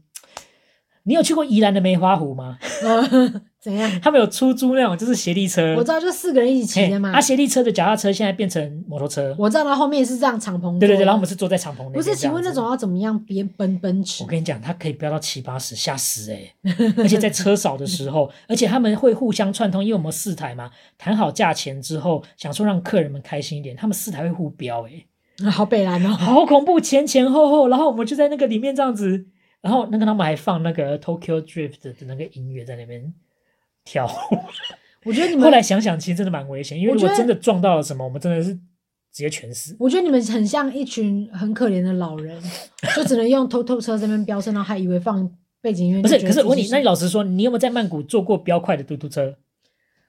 你有去过宜兰的梅花湖吗？怎样？他们有出租那种就是斜力车，我知道，就四个人一起骑的嘛。啊，斜力车的脚踏车现在变成摩托车，我知道，它后面是这样敞篷。对对对，然后我们是坐在敞篷里面。不是，请问那种要怎么样边奔奔驰？我跟你讲，它可以飙到七八十，吓死哎、欸！而且在车少的时候，而且他们会互相串通，因为我们四台嘛，谈好价钱之后，想说让客人们开心一点，他们四台会互飙哎、欸，好北蓝哦，好恐怖，前前后后，然后我们就在那个里面这样子，然后那个他们还放那个 Tokyo Drift 的那个音乐在那边。跳，我觉得你们后来想想，其实真的蛮危险，因为如果真的撞到了什么，我们真的是直接全死。我觉得你们很像一群很可怜的老人，就只能用偷偷车这边飙车，然后还以为放背景音乐。不是，可是我问你，那你老实说，你有没有在曼谷坐过飙快的嘟嘟车？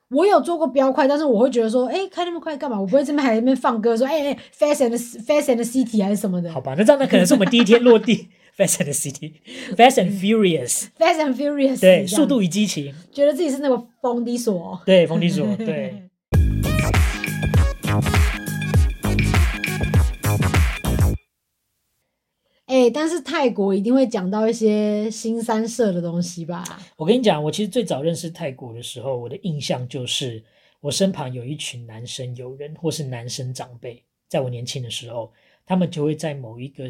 我有坐过飙快，但是我会觉得说，哎、欸，开那么快干嘛？我不会这边还在那边放歌，说，哎、欸、哎，Fast and Fast and City 还是什么的。好吧，那这样那可能是我们第一天落地。Fast and City，Fast and Furious，Fast and Furious，对，速度与激情，觉得自己是那个冯迪索，对，冯迪索，对。哎、欸，但是泰国一定会讲到一些新三色的东西吧？我跟你讲，我其实最早认识泰国的时候，我的印象就是我身旁有一群男生友人或是男生长辈，在我年轻的时候，他们就会在某一个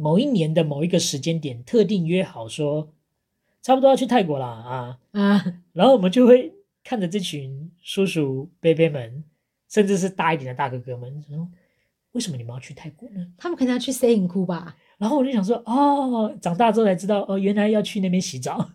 某一年的某一个时间点，特定约好说，差不多要去泰国啦啊啊！然后我们就会看着这群叔叔伯伯们，甚至是大一点的大哥哥们，说：“为什么你们要去泰国呢？”他们可能要去摄影库吧。然后我就想说：“哦，长大之后才知道，哦，原来要去那边洗澡。”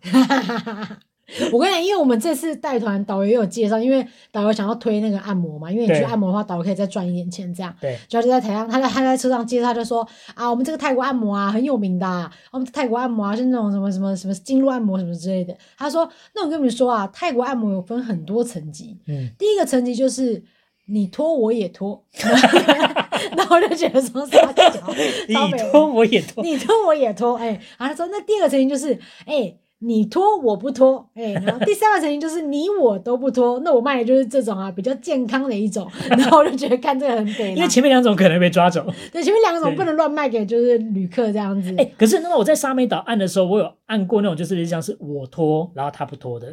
我跟你讲，因为我们这次带团，导游也有介绍，因为导游想要推那个按摩嘛，因为你去按摩的话，导游可以再赚一点钱，这样。对。就就在台上，他在他在车上介绍，他就说啊，我们这个泰国按摩啊很有名的，啊，我们泰国按摩啊是那种什么什么什么经络按摩什么之类的。他说，那我跟你们说啊，泰国按摩有分很多层级，嗯，第一个层级就是你拖我也拖，然后我就觉得说啥脚，你拖我也拖，你拖我也拖，哎，然后他说那第二个层级就是哎。你拖我不拖，哎、欸，然后第三个层级就是你我都不拖，那我卖的就是这种啊，比较健康的一种，然后我就觉得看这个很肥，因为前面两种可能被抓走，对，前面两种不能乱卖给就是旅客这样子。哎、欸，可是那么我在沙美岛按的时候，我有按过那种就是像是我拖，然后他不拖的。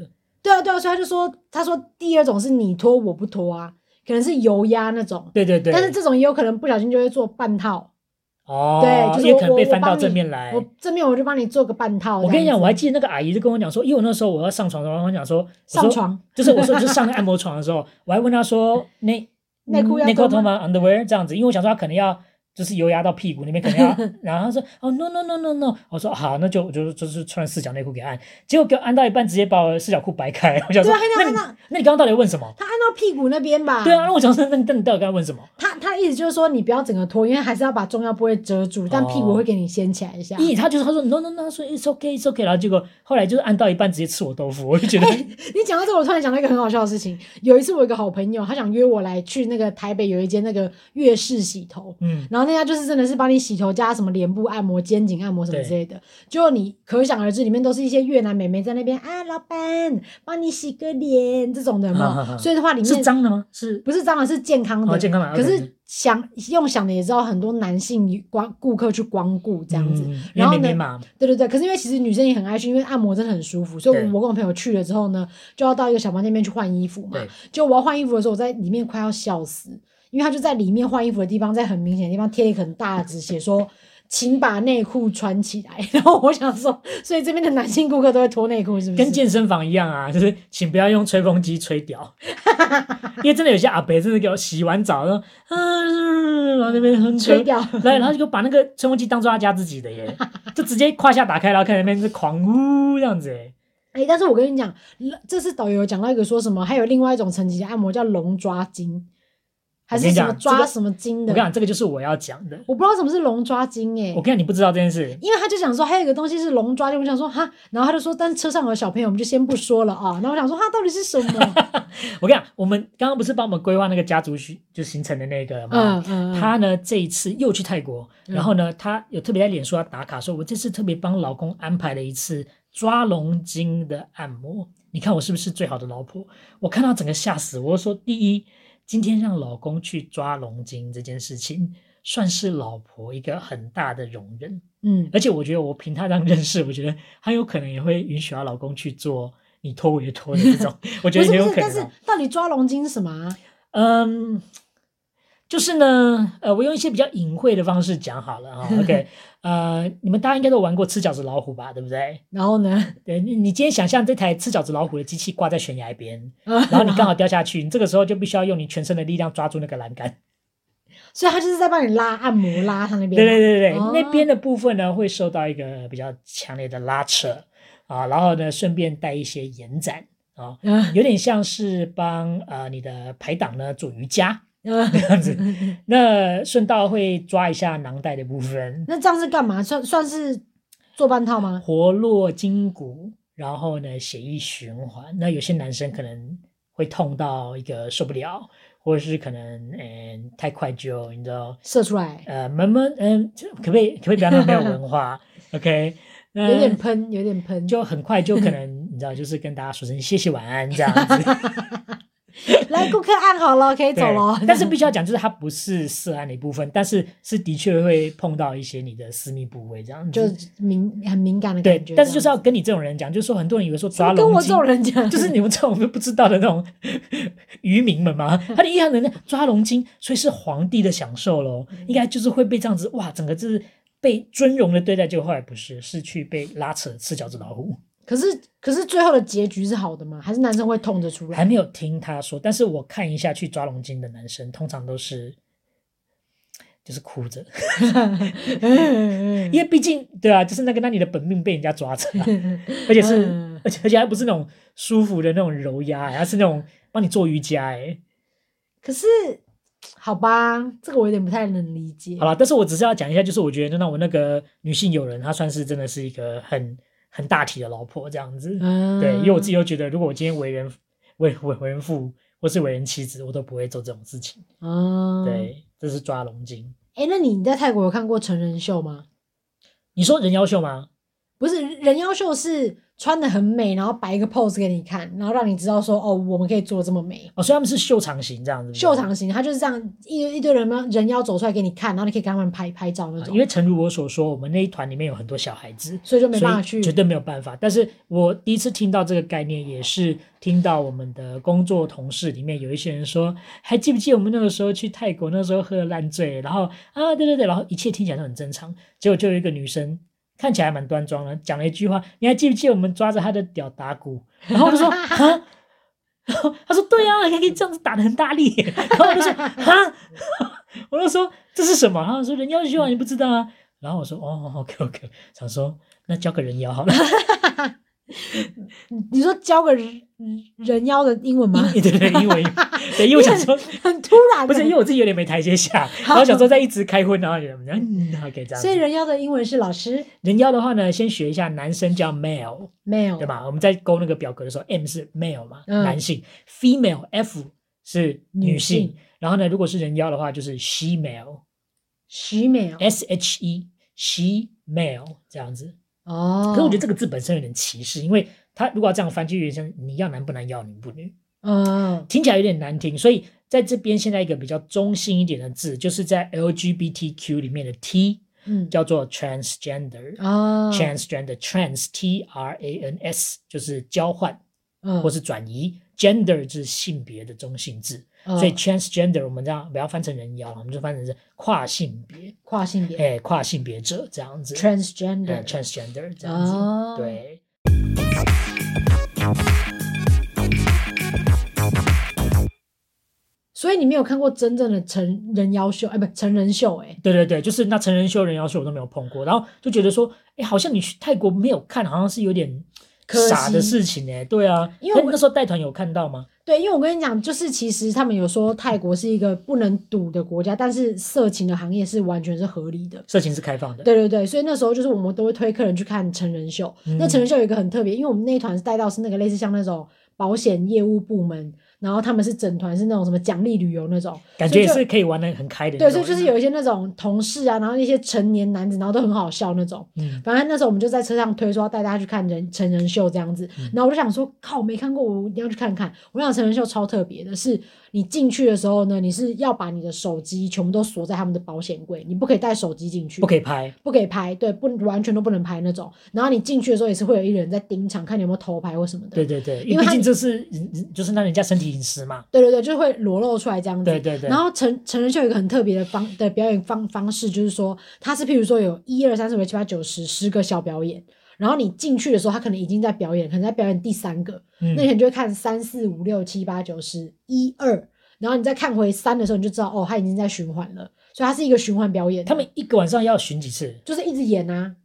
对啊，对啊，所以他就说，他说第二种是你拖我不拖啊，可能是油压那种。对对对。但是这种也有可能不小心就会做半套。哦，对，就是也可能被翻到正面来。我正面我就帮你做个半套。我跟你讲，我还记得那个阿姨就跟我讲说，因为我那时候我要上床的时候，我讲说上床，就是我说就是上那按摩床的时候，我还问她说内内裤要内裤脱吗？Underwear 这样子，因为我想说她可能要。就是油压到屁股那边，可能要，然后他说哦 no no no no no，我说好，那就就就是穿四角内裤给按，结果给我按到一半，直接把我四角裤掰开，我想说，那你那你刚刚到底问什么？他按到屁股那边吧？对啊，那我想说，那你那你到底刚刚问什么？他他的意思就是说，你不要整个脱，因为还是要把重要部位遮住，但屁股会给你掀起来一下。咦，他就是他说 no no no，说 it's okay it's okay，然后结果后来就是按到一半直接吃我豆腐，我就觉得。你讲到这，我突然想到一个很好笑的事情。有一次我有一个好朋友，他想约我来去那个台北有一间那个月式洗头，嗯，然后那家就是真的是。帮你洗头加什么脸部按摩、肩颈按摩什么之类的，就你可想而知，里面都是一些越南美眉在那边啊，老板帮你洗个脸这种的嘛。所以的话，里面是脏的吗？是不是脏的？是健康的，健康的。可是想用想的也知道，很多男性光顾客去光顾这样子。然后呢，对对对。可是因为其实女生也很爱去，因为按摩真的很舒服。所以我跟我朋友去了之后呢，就要到一个小房间里面去换衣服嘛。就我要换衣服的时候，我在里面快要笑死。因为他就在里面换衣服的地方，在很明显的地方贴一个很大的纸，写说：“请把内裤穿起来。” 然后我想说，所以这边的男性顾客都会脱内裤，是不是？跟健身房一样啊，就是请不要用吹风机吹屌，因为真的有些阿伯真的给我洗完澡，然后嗯，然后那边哼吹掉，来，然后就把那个吹风机当做他家自己的耶，就直接胯下打开，然后看那边是狂呜这样子哎。哎，但是我跟你讲，这次导游讲到一个说什么，还有另外一种层级的按摩叫龙抓筋。还是什么抓什么筋的？我跟你讲，这个就是我要讲的。我不知道什么是龙抓筋诶。我跟你讲，你不知道这件事，因为他就想说还有一个东西是龙抓筋，我想说哈，然后他就说，但是车上有小朋友，我们就先不说了啊。然后我想说，哈到底是什么？我跟你讲，我们刚刚不是帮我们规划那个家族行就行程的那个吗？嗯嗯。他呢这一次又去泰国，然后呢他有特别在脸书要打卡，说我这次特别帮老公安排了一次抓龙筋的按摩。你看我是不是最好的老婆？我看到整个吓死，我说第一。今天让老公去抓龙筋这件事情，算是老婆一个很大的容忍。嗯，而且我觉得我凭她这样认识，我觉得他有可能也会允许他老公去做你拖我也拖的这种。我觉得也有可能。但是到底抓龙筋是什么啊？嗯。就是呢，呃，我用一些比较隐晦的方式讲好了啊。OK，呃，你们大家应该都玩过吃饺子老虎吧，对不对？然后呢，对，你你今天想象这台吃饺子老虎的机器挂在悬崖边，然后你刚好掉下去，你这个时候就必须要用你全身的力量抓住那个栏杆。所以他就是在帮你拉按摩，拉他那边。对对对对，哦、那边的部分呢会受到一个比较强烈的拉扯啊，然后呢顺便带一些延展啊，有点像是帮呃你的排档呢做瑜伽。这样子，那顺道会抓一下囊袋的部分。那这样是干嘛？算算是做半套吗？活络筋骨，然后呢，血液循环。那有些男生可能会痛到一个受不了，或者是可能嗯太快就你知道射出来。呃，闷闷嗯，可不可以可不可以不要那么没有文化？OK，有点喷，有点喷，就很快就可能你知道，就是跟大家说声谢谢晚安这样子。来，顾客按好了，可以走了。但是必须要讲，就是它不是涉案的一部分，但是是的确会碰到一些你的私密部位，这样就敏很敏感的感觉。对，但是就是要跟你这种人讲，就是说很多人以为说抓跟我这种人讲，就是你们这种不知道的那种渔民们嘛，他的意涵人抓龙筋，所以是皇帝的享受喽，应该就是会被这样子哇，整个就是被尊荣的对待，结果后来不是，是去被拉扯吃脚趾老虎。可是，可是最后的结局是好的吗？还是男生会痛着出来？还没有听他说，但是我看一下去抓龙筋的男生，通常都是就是哭着，因为毕竟对啊，就是那个那你的本命被人家抓着，而且是而且而且还不是那种舒服的那种揉压，而是那种帮你做瑜伽哎。可是好吧，这个我有点不太能理解。好了，但是我只是要讲一下，就是我觉得那我那个女性友人，她算是真的是一个很。很大体的老婆这样子，嗯、对，因为我自己又觉得，如果我今天为人为为为人父或是为人妻子，我都不会做这种事情。嗯，对，这是抓龙筋。哎、欸，那你在泰国有看过成人秀吗？你说人妖秀吗？不是，人妖秀是。穿的很美，然后摆一个 pose 给你看，然后让你知道说哦，我们可以做得这么美哦。所以他们是秀场型这样子。秀场型，他就是这样一一堆人嘛，人妖走出来给你看，然后你可以跟他们拍拍照那种。因为诚如我所说，我们那一团里面有很多小孩子，所以就没办法去，绝对没有办法。但是我第一次听到这个概念，也是听到我们的工作同事里面有一些人说，还记不记得我们那个时候去泰国，那时候喝得烂醉，然后啊，对对对，然后一切听起来都很正常，结果就有一个女生。看起来还蛮端庄的，讲了一句话，你还记不记得我们抓着他的屌打鼓？然后我就说啊，然后他说对啊，还可以这样子打的很大力。然后我就说啊，我就说这是什么？然后说人妖秀啊，你不知道啊？然后我说哦，OK OK，想说那教个人妖好了。你说教个人人妖的英文吗？对对对，英文。对，因为我想说 很突然，不是因为我自己有点没台阶下，然后想说再一直开荤，然后有人嗯，OK 这样。所以人妖的英文是老师。人妖的话呢，先学一下，男生叫 male，male 对吧？我们在勾那个表格的时候，M 是 male 嘛，男性；female F 是女性。然后呢，如果是人妖的话，就是 she male，she male，S H E she male 这样子。哦，可是我觉得这个字本身有点歧视，因为他如果要这样翻，就有点像你要男不男，要女不女。嗯，听起来有点难听，所以在这边现在一个比较中性一点的字，就是在 LGBTQ 里面的 T，嗯，叫做 transgender，啊，transgender，trans T R A N S 就是交换，嗯，或是转移，gender 是性别的中性字，所以 transgender 我们这样不要翻成人妖，我们就翻成是跨性别，跨性别，哎，跨性别者这样子，transgender，transgender 这样子，对。所以你没有看过真正的成人妖秀，哎，不，成人秀，哎，对对对，就是那成人秀、人妖秀我都没有碰过，然后就觉得说，哎，好像你去泰国没有看，好像是有点傻的事情，哎，对啊，因为那时候带团有看到吗？对，因为我跟你讲，就是其实他们有说泰国是一个不能赌的国家，但是色情的行业是完全是合理的，色情是开放的，对对对，所以那时候就是我们都会推客人去看成人秀，嗯、那成人秀有一个很特别，因为我们那一团是带到是那个类似像那种保险业务部门。然后他们是整团是那种什么奖励旅游那种，感觉也是可以玩的很开的。对，所以就是有一些那种同事啊，然后一些成年男子，然后都很好笑那种。嗯，反正那时候我们就在车上推说要带大家去看人成人秀这样子。嗯、然后我就想说，靠，没看过，我一定要去看看。我想成人秀超特别的是。你进去的时候呢，你是要把你的手机全部都锁在他们的保险柜，你不可以带手机进去，不可以拍，不可以拍，对，不完全都不能拍那种。然后你进去的时候也是会有一人在盯场，看你有没有偷拍或什么的。对对对，因为毕竟这是就是让人家身体隐私嘛。对对对，就会裸露出来这样子。对对对。然后成成人秀有一个很特别的方的表演方方式，就是说他是譬如说有一二三四五六七八九十十个小表演。然后你进去的时候，他可能已经在表演，可能在表演第三个，嗯、那你就会看三四五六七八九十一二。然后你再看回三的时候，你就知道哦，他已经在循环了，所以它是一个循环表演。他们一个晚上要巡几次？就是一直演啊，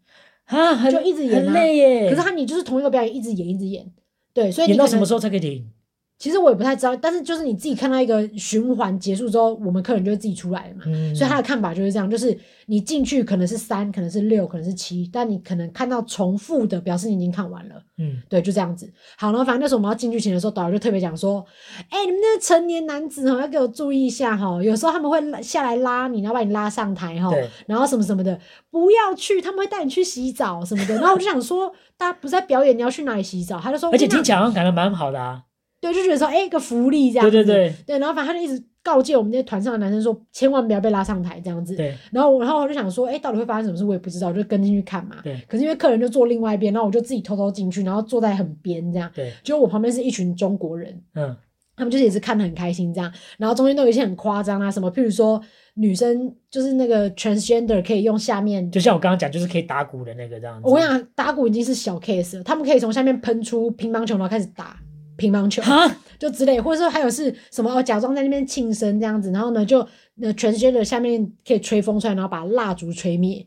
啊，就一直演啊，很累耶。可是他你就是同一个表演，一直演，一直演，对，所以你演到什么时候才可以停？其实我也不太知道，但是就是你自己看到一个循环结束之后，我们客人就会自己出来了嘛。嗯、所以他的看法就是这样，就是你进去可能是三，可能是六，可能是七，但你可能看到重复的，表示你已经看完了。嗯，对，就这样子。好，然后反正那时候我们要进剧情的时候，导游就特别讲说：“哎、欸，你们那个成年男子哈，要给我注意一下哈，有时候他们会下来拉你，然后把你拉上台哈，然后什么什么的，不要去，他们会带你去洗澡什么的。”然后我就想说，大家不是在表演，你要去哪里洗澡？他就说，而且听起来好像感觉蛮好的啊。对，就觉得说，哎、欸，一个福利这样子。对对对。对，然后反正他就一直告诫我们那些团上的男生说，千万不要被拉上台这样子。对。然后我，然后我就想说，哎、欸，到底会发生什么事？我也不知道，我就跟进去看嘛。对。可是因为客人就坐另外一边，然后我就自己偷偷进去，然后坐在很边这样。对。就我旁边是一群中国人。嗯。他们就是也是看得很开心这样，然后中间都有一些很夸张啊，什么譬如说女生就是那个 transgender 可以用下面，就像我刚刚讲，就是可以打鼓的那个这样子。我跟你讲，打鼓已经是小 case 了，他们可以从下面喷出乒乓球，然后开始打乒乓球，就之类，或者说还有是什么哦，假装在那边庆生这样子，然后呢就那 transgender 下面可以吹风出来，然后把蜡烛吹灭。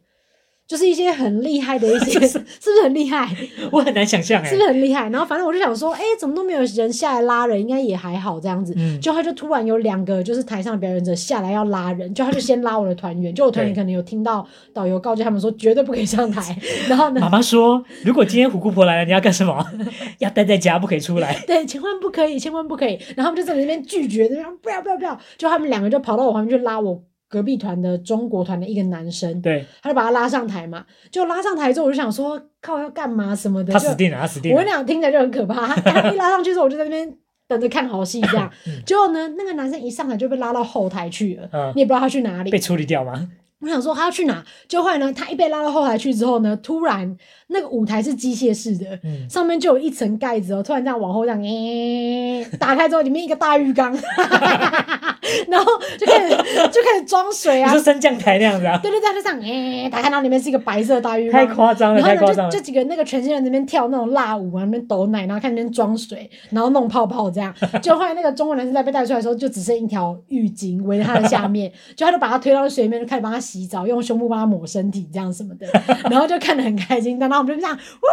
就是一些很厉害的一些，是不是很厉害？我很难想象，是不是很厉害？然后反正我就想说，哎，怎么都没有人下来拉人，应该也还好这样子。嗯，就他就突然有两个就是台上的表演者下来要拉人，就他就先拉我的团员，就我团员可能有听到导游告诫他们说绝对不可以上台。然后呢，妈妈说，如果今天虎姑婆来了，你要干什么？要待在家，不可以出来。对，千万不可以，千万不可以。然后他们就在那边拒绝，那边不要不要不要。就他们两个就跑到我旁边去拉我。隔壁团的中国团的一个男生，对，他就把他拉上台嘛，就拉上台之后，我就想说，靠，要干嘛什么的，他死定了，他死定了。我跟你讲，听起来就很可怕。他一拉上去之后，我就在那边等着看好戏，这样。结果呢，那个男生一上台就被拉到后台去了，嗯，你也不知道他去哪里，被处理掉吗？我想说他要去哪，就后来呢，他一被拉到后台去之后呢，突然那个舞台是机械式的，嗯，上面就有一层盖子哦，突然这样往后这样，欸，打开之后里面一个大浴缸，然后就开始就开始装水啊，是升降台那样子啊？对对对，就这样，欸，打开然后里面是一个白色的大浴缸，太夸张了，然后呢就。就几个那个全新人在那边跳那种辣舞啊，那边抖奶，然后看那边装水，然后弄泡泡这样。就后来那个中国男生在被带出来的时候，就只剩一条浴巾围在他的下面，就他就把他推到水里面，就开始帮他洗澡，用胸部帮他抹身体，这样什么的，然后就看得很开心。然后我们就这样，哇！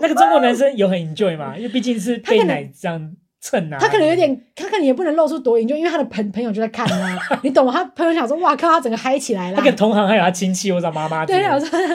那个中国男生有很 enjoy 嘛？因为毕竟是被奶这样蹭啊。他可能有点，他可能也不能露出多 enjoy，因为他的朋朋友就在看啊，你懂吗？他朋友想说，哇靠，他整个嗨起来了。他跟同行还有他亲戚，我找妈妈。对，我说丈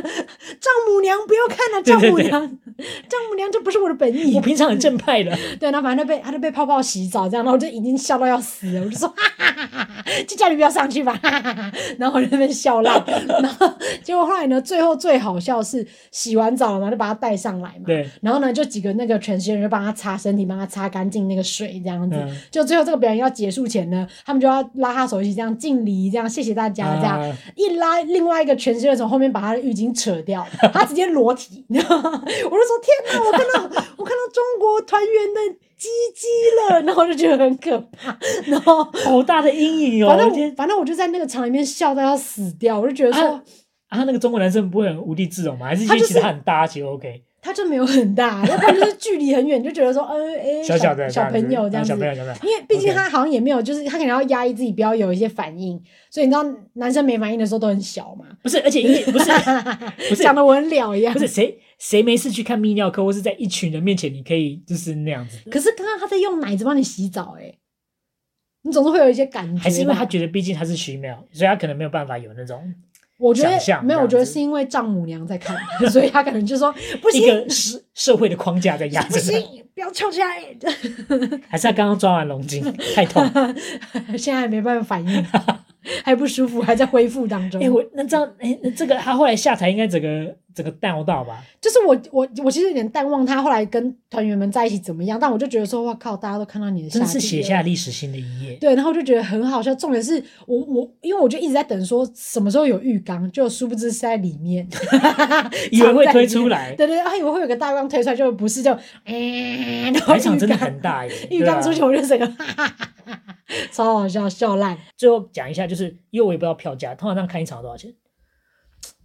母娘不要看了，丈母娘，丈母娘这不是我的本意。我平常很正派的。对，然后反正就被他就被泡泡洗澡这样，然后我就已经笑到要死了，我就说哈哈哈哈。就叫你不要上去吧，哈哈哈然后我就在那边笑烂，然后结果后来呢，最后最好笑是洗完澡了嘛，就把他带上来嘛，对，然后呢，就几个那个全新人就帮他擦身体，帮他擦干净那个水这样子，嗯、就最后这个表演要结束前呢，他们就要拉他手一起这样敬礼，这样谢谢大家这样，啊、一拉另外一个全身的从后面把他的浴巾扯掉，他直接裸体，我就说天哪，我看到我看到中国团员的。鸡鸡了，然后我就觉得很可怕，然后好大的阴影哦。反正反正我就在那个场里面笑到要死掉，我就觉得说，啊，啊那个中国男生不会很无地自容吗？还是其实他很大，其实 OK。他就没有很大，要不然就是距离很远，就觉得说，呃，哎，小小的小朋友这样子，因为毕竟他好像也没有，就是他可能要压抑自己，不要有一些反应，所以你知道男生没反应的时候都很小嘛。不是，而且因为 不是不是。讲的我很了一样，不是谁谁没事去看泌尿科，或是在一群人面前你可以就是那样子。可是刚刚他在用奶子帮你洗澡，哎，你总是会有一些感觉，还是因为他觉得毕竟他是徐淼，所以他可能没有办法有那种。我觉得没有，我觉得是因为丈母娘在看，所以他可能就说不行，一个社社会的框架在压着，不行，不要翘起来。还是他刚刚抓完龙筋太痛，现在还没办法反应，还不舒服，还在恢复当中。哎，我那这样，哎，那这个他后来下台应该整个。整个淡到吧，就是我我我其实有点淡忘他后来跟团员们在一起怎么样，但我就觉得说哇靠，大家都看到你的，真是写下历史性的一页。对，然后就觉得很好笑。重点是我我因为我就一直在等说什么时候有浴缸，就殊不知是在里面，以为会推出来。对 对，他以为会有个大缸推出来，就不是就嗯，台场真的很大耶，浴缸出去我就整个哈哈哈哈超好笑，笑烂。最后讲一下，就是因为我也不知道票价，通常这样看一场多少钱？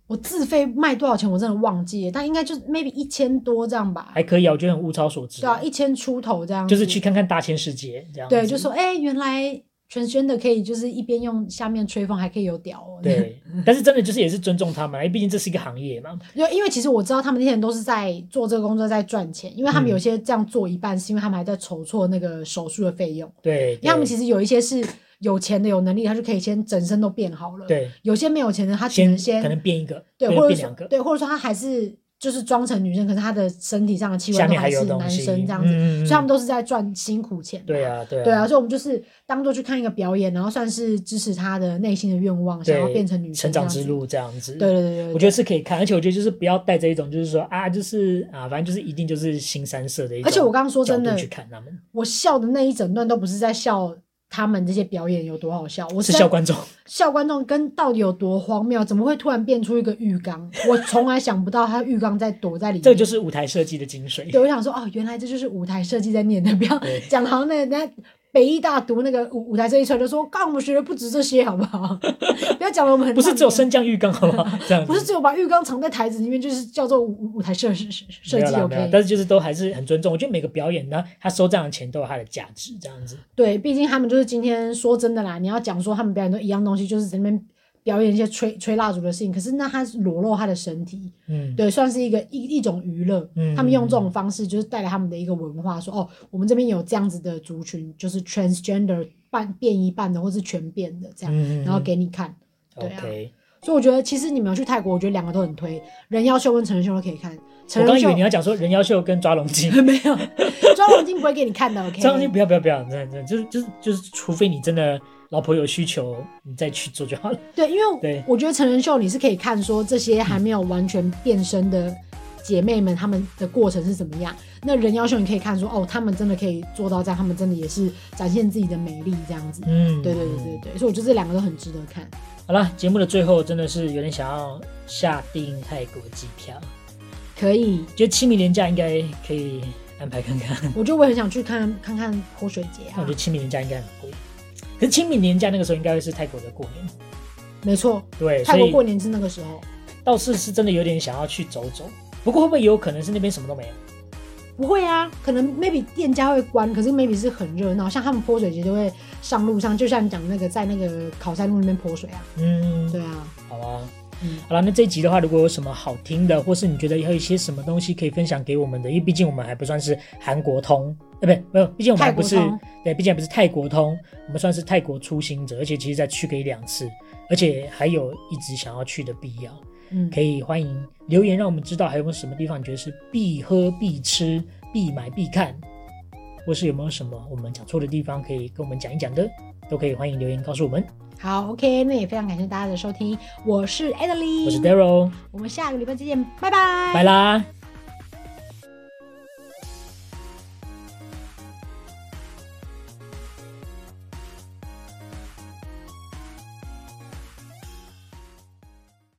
我自费卖多少钱，我真的忘记了，但应该就是 maybe 一千多这样吧。还可以啊，我觉得很物超所值。对啊，一千出头这样。就是去看看大千世界这样。对，就说哎、欸，原来全宣的可以，就是一边用下面吹风，还可以有屌哦。对，但是真的就是也是尊重他们，因为毕竟这是一个行业嘛。因为因为其实我知道他们那些人都是在做这个工作在赚钱，因为他们有些这样做一半，是因为他们还在筹措那个手术的费用。对，因为他们其实有一些是。有钱的有能力，他就可以先整身都变好了。对，有些没有钱的，他只能先，先可能变一个，对，或者两个，对，或者说他还是就是装成女生，可是他的身体上的器官都还是男生这样子，嗯、所以他们都是在赚辛苦钱。对啊，对啊，对啊，所以我们就是当做去看一个表演，然后算是支持他的内心的愿望，想要变成女生成长之路这样子。对对对对，我觉得是可以看，而且我觉得就是不要带着一种就是说啊，就是啊，反正就是一定就是新三色的一种。而且我刚刚说真的去看他们，我笑的那一整段都不是在笑。他们这些表演有多好笑？我是笑观众，笑观众跟到底有多荒谬？怎么会突然变出一个浴缸？我从来想不到他浴缸在躲在里面。这就是舞台设计的精髓。对，我想说哦，原来这就是舞台设计在念的。不要讲好像那人家。北艺大读那个舞舞台这一串，就说刚我们学的不止这些，好不好？不要讲了，我们很 不是只有升降浴缸，好不好？这样不是只有把浴缸藏在台子里面，就是叫做舞舞台设设设计 OK。但是就是都还是很尊重，我觉得每个表演呢，他收这样的钱都有它的价值，这样子。对，毕竟他们就是今天说真的啦，你要讲说他们表演都一样东西，就是在那边。表演一些吹吹蜡烛的事情，可是那他是裸露他的身体，嗯，对，算是一个一一种娱乐。嗯，他们用这种方式就是带来他们的一个文化，说哦，我们这边有这样子的族群，就是 transgender 半变一半的，或是全变的这样，嗯、然后给你看，对啊。Okay. 所以我觉得其实你们要去泰国，我觉得两个都很推，人妖秀跟成人秀都可以看。我刚以为你要讲说人妖秀跟抓龙筋，没有，抓龙筋不会给你看的。OK，抓龙筋不要不要不要，真的真的就是就是就是，除非你真的。老婆有需求，你再去做就好了。对，因为 对我觉得成人秀你是可以看说这些还没有完全变身的姐妹们，她们的过程是怎么样。那人妖秀你可以看说哦，她们真的可以做到这样，她们真的也是展现自己的美丽这样子。嗯，对对对对对，所以我觉得这两个都很值得看。好了，节目的最后真的是有点想要下定泰国机票，可以，觉得清明年假应该可以安排看看。我觉得我很想去看看看泼水节啊。我觉得清明年假应该很贵。可是清明年假那个时候应该会是泰国的过年，没错，对，泰国过年是那个时候，倒是是真的有点想要去走走。不过会不会也有可能是那边什么都没有？不会啊，可能 maybe 店家会关，可是 maybe 是很热闹，像他们泼水节就会上路上，就像你讲那个在那个考山路那边泼水啊。嗯，对啊，好啊。嗯，好了，那这一集的话，如果有什么好听的，或是你觉得还有一些什么东西可以分享给我们的，因为毕竟我们还不算是韩国通，呃，不，没有，毕竟我们还不是，对，毕竟还不是泰国通，我们算是泰国出行者，而且其实再去个一两次，而且还有一直想要去的必要。嗯，可以欢迎留言让我们知道还有没有什么地方你觉得是必喝、必吃、必买、必看，或是有没有什么我们讲错的地方可以跟我们讲一讲的，都可以欢迎留言告诉我们。好，OK，那也非常感谢大家的收听，我是 Adeline，我是 Daryl，我们下个礼拜再见，拜拜，拜啦。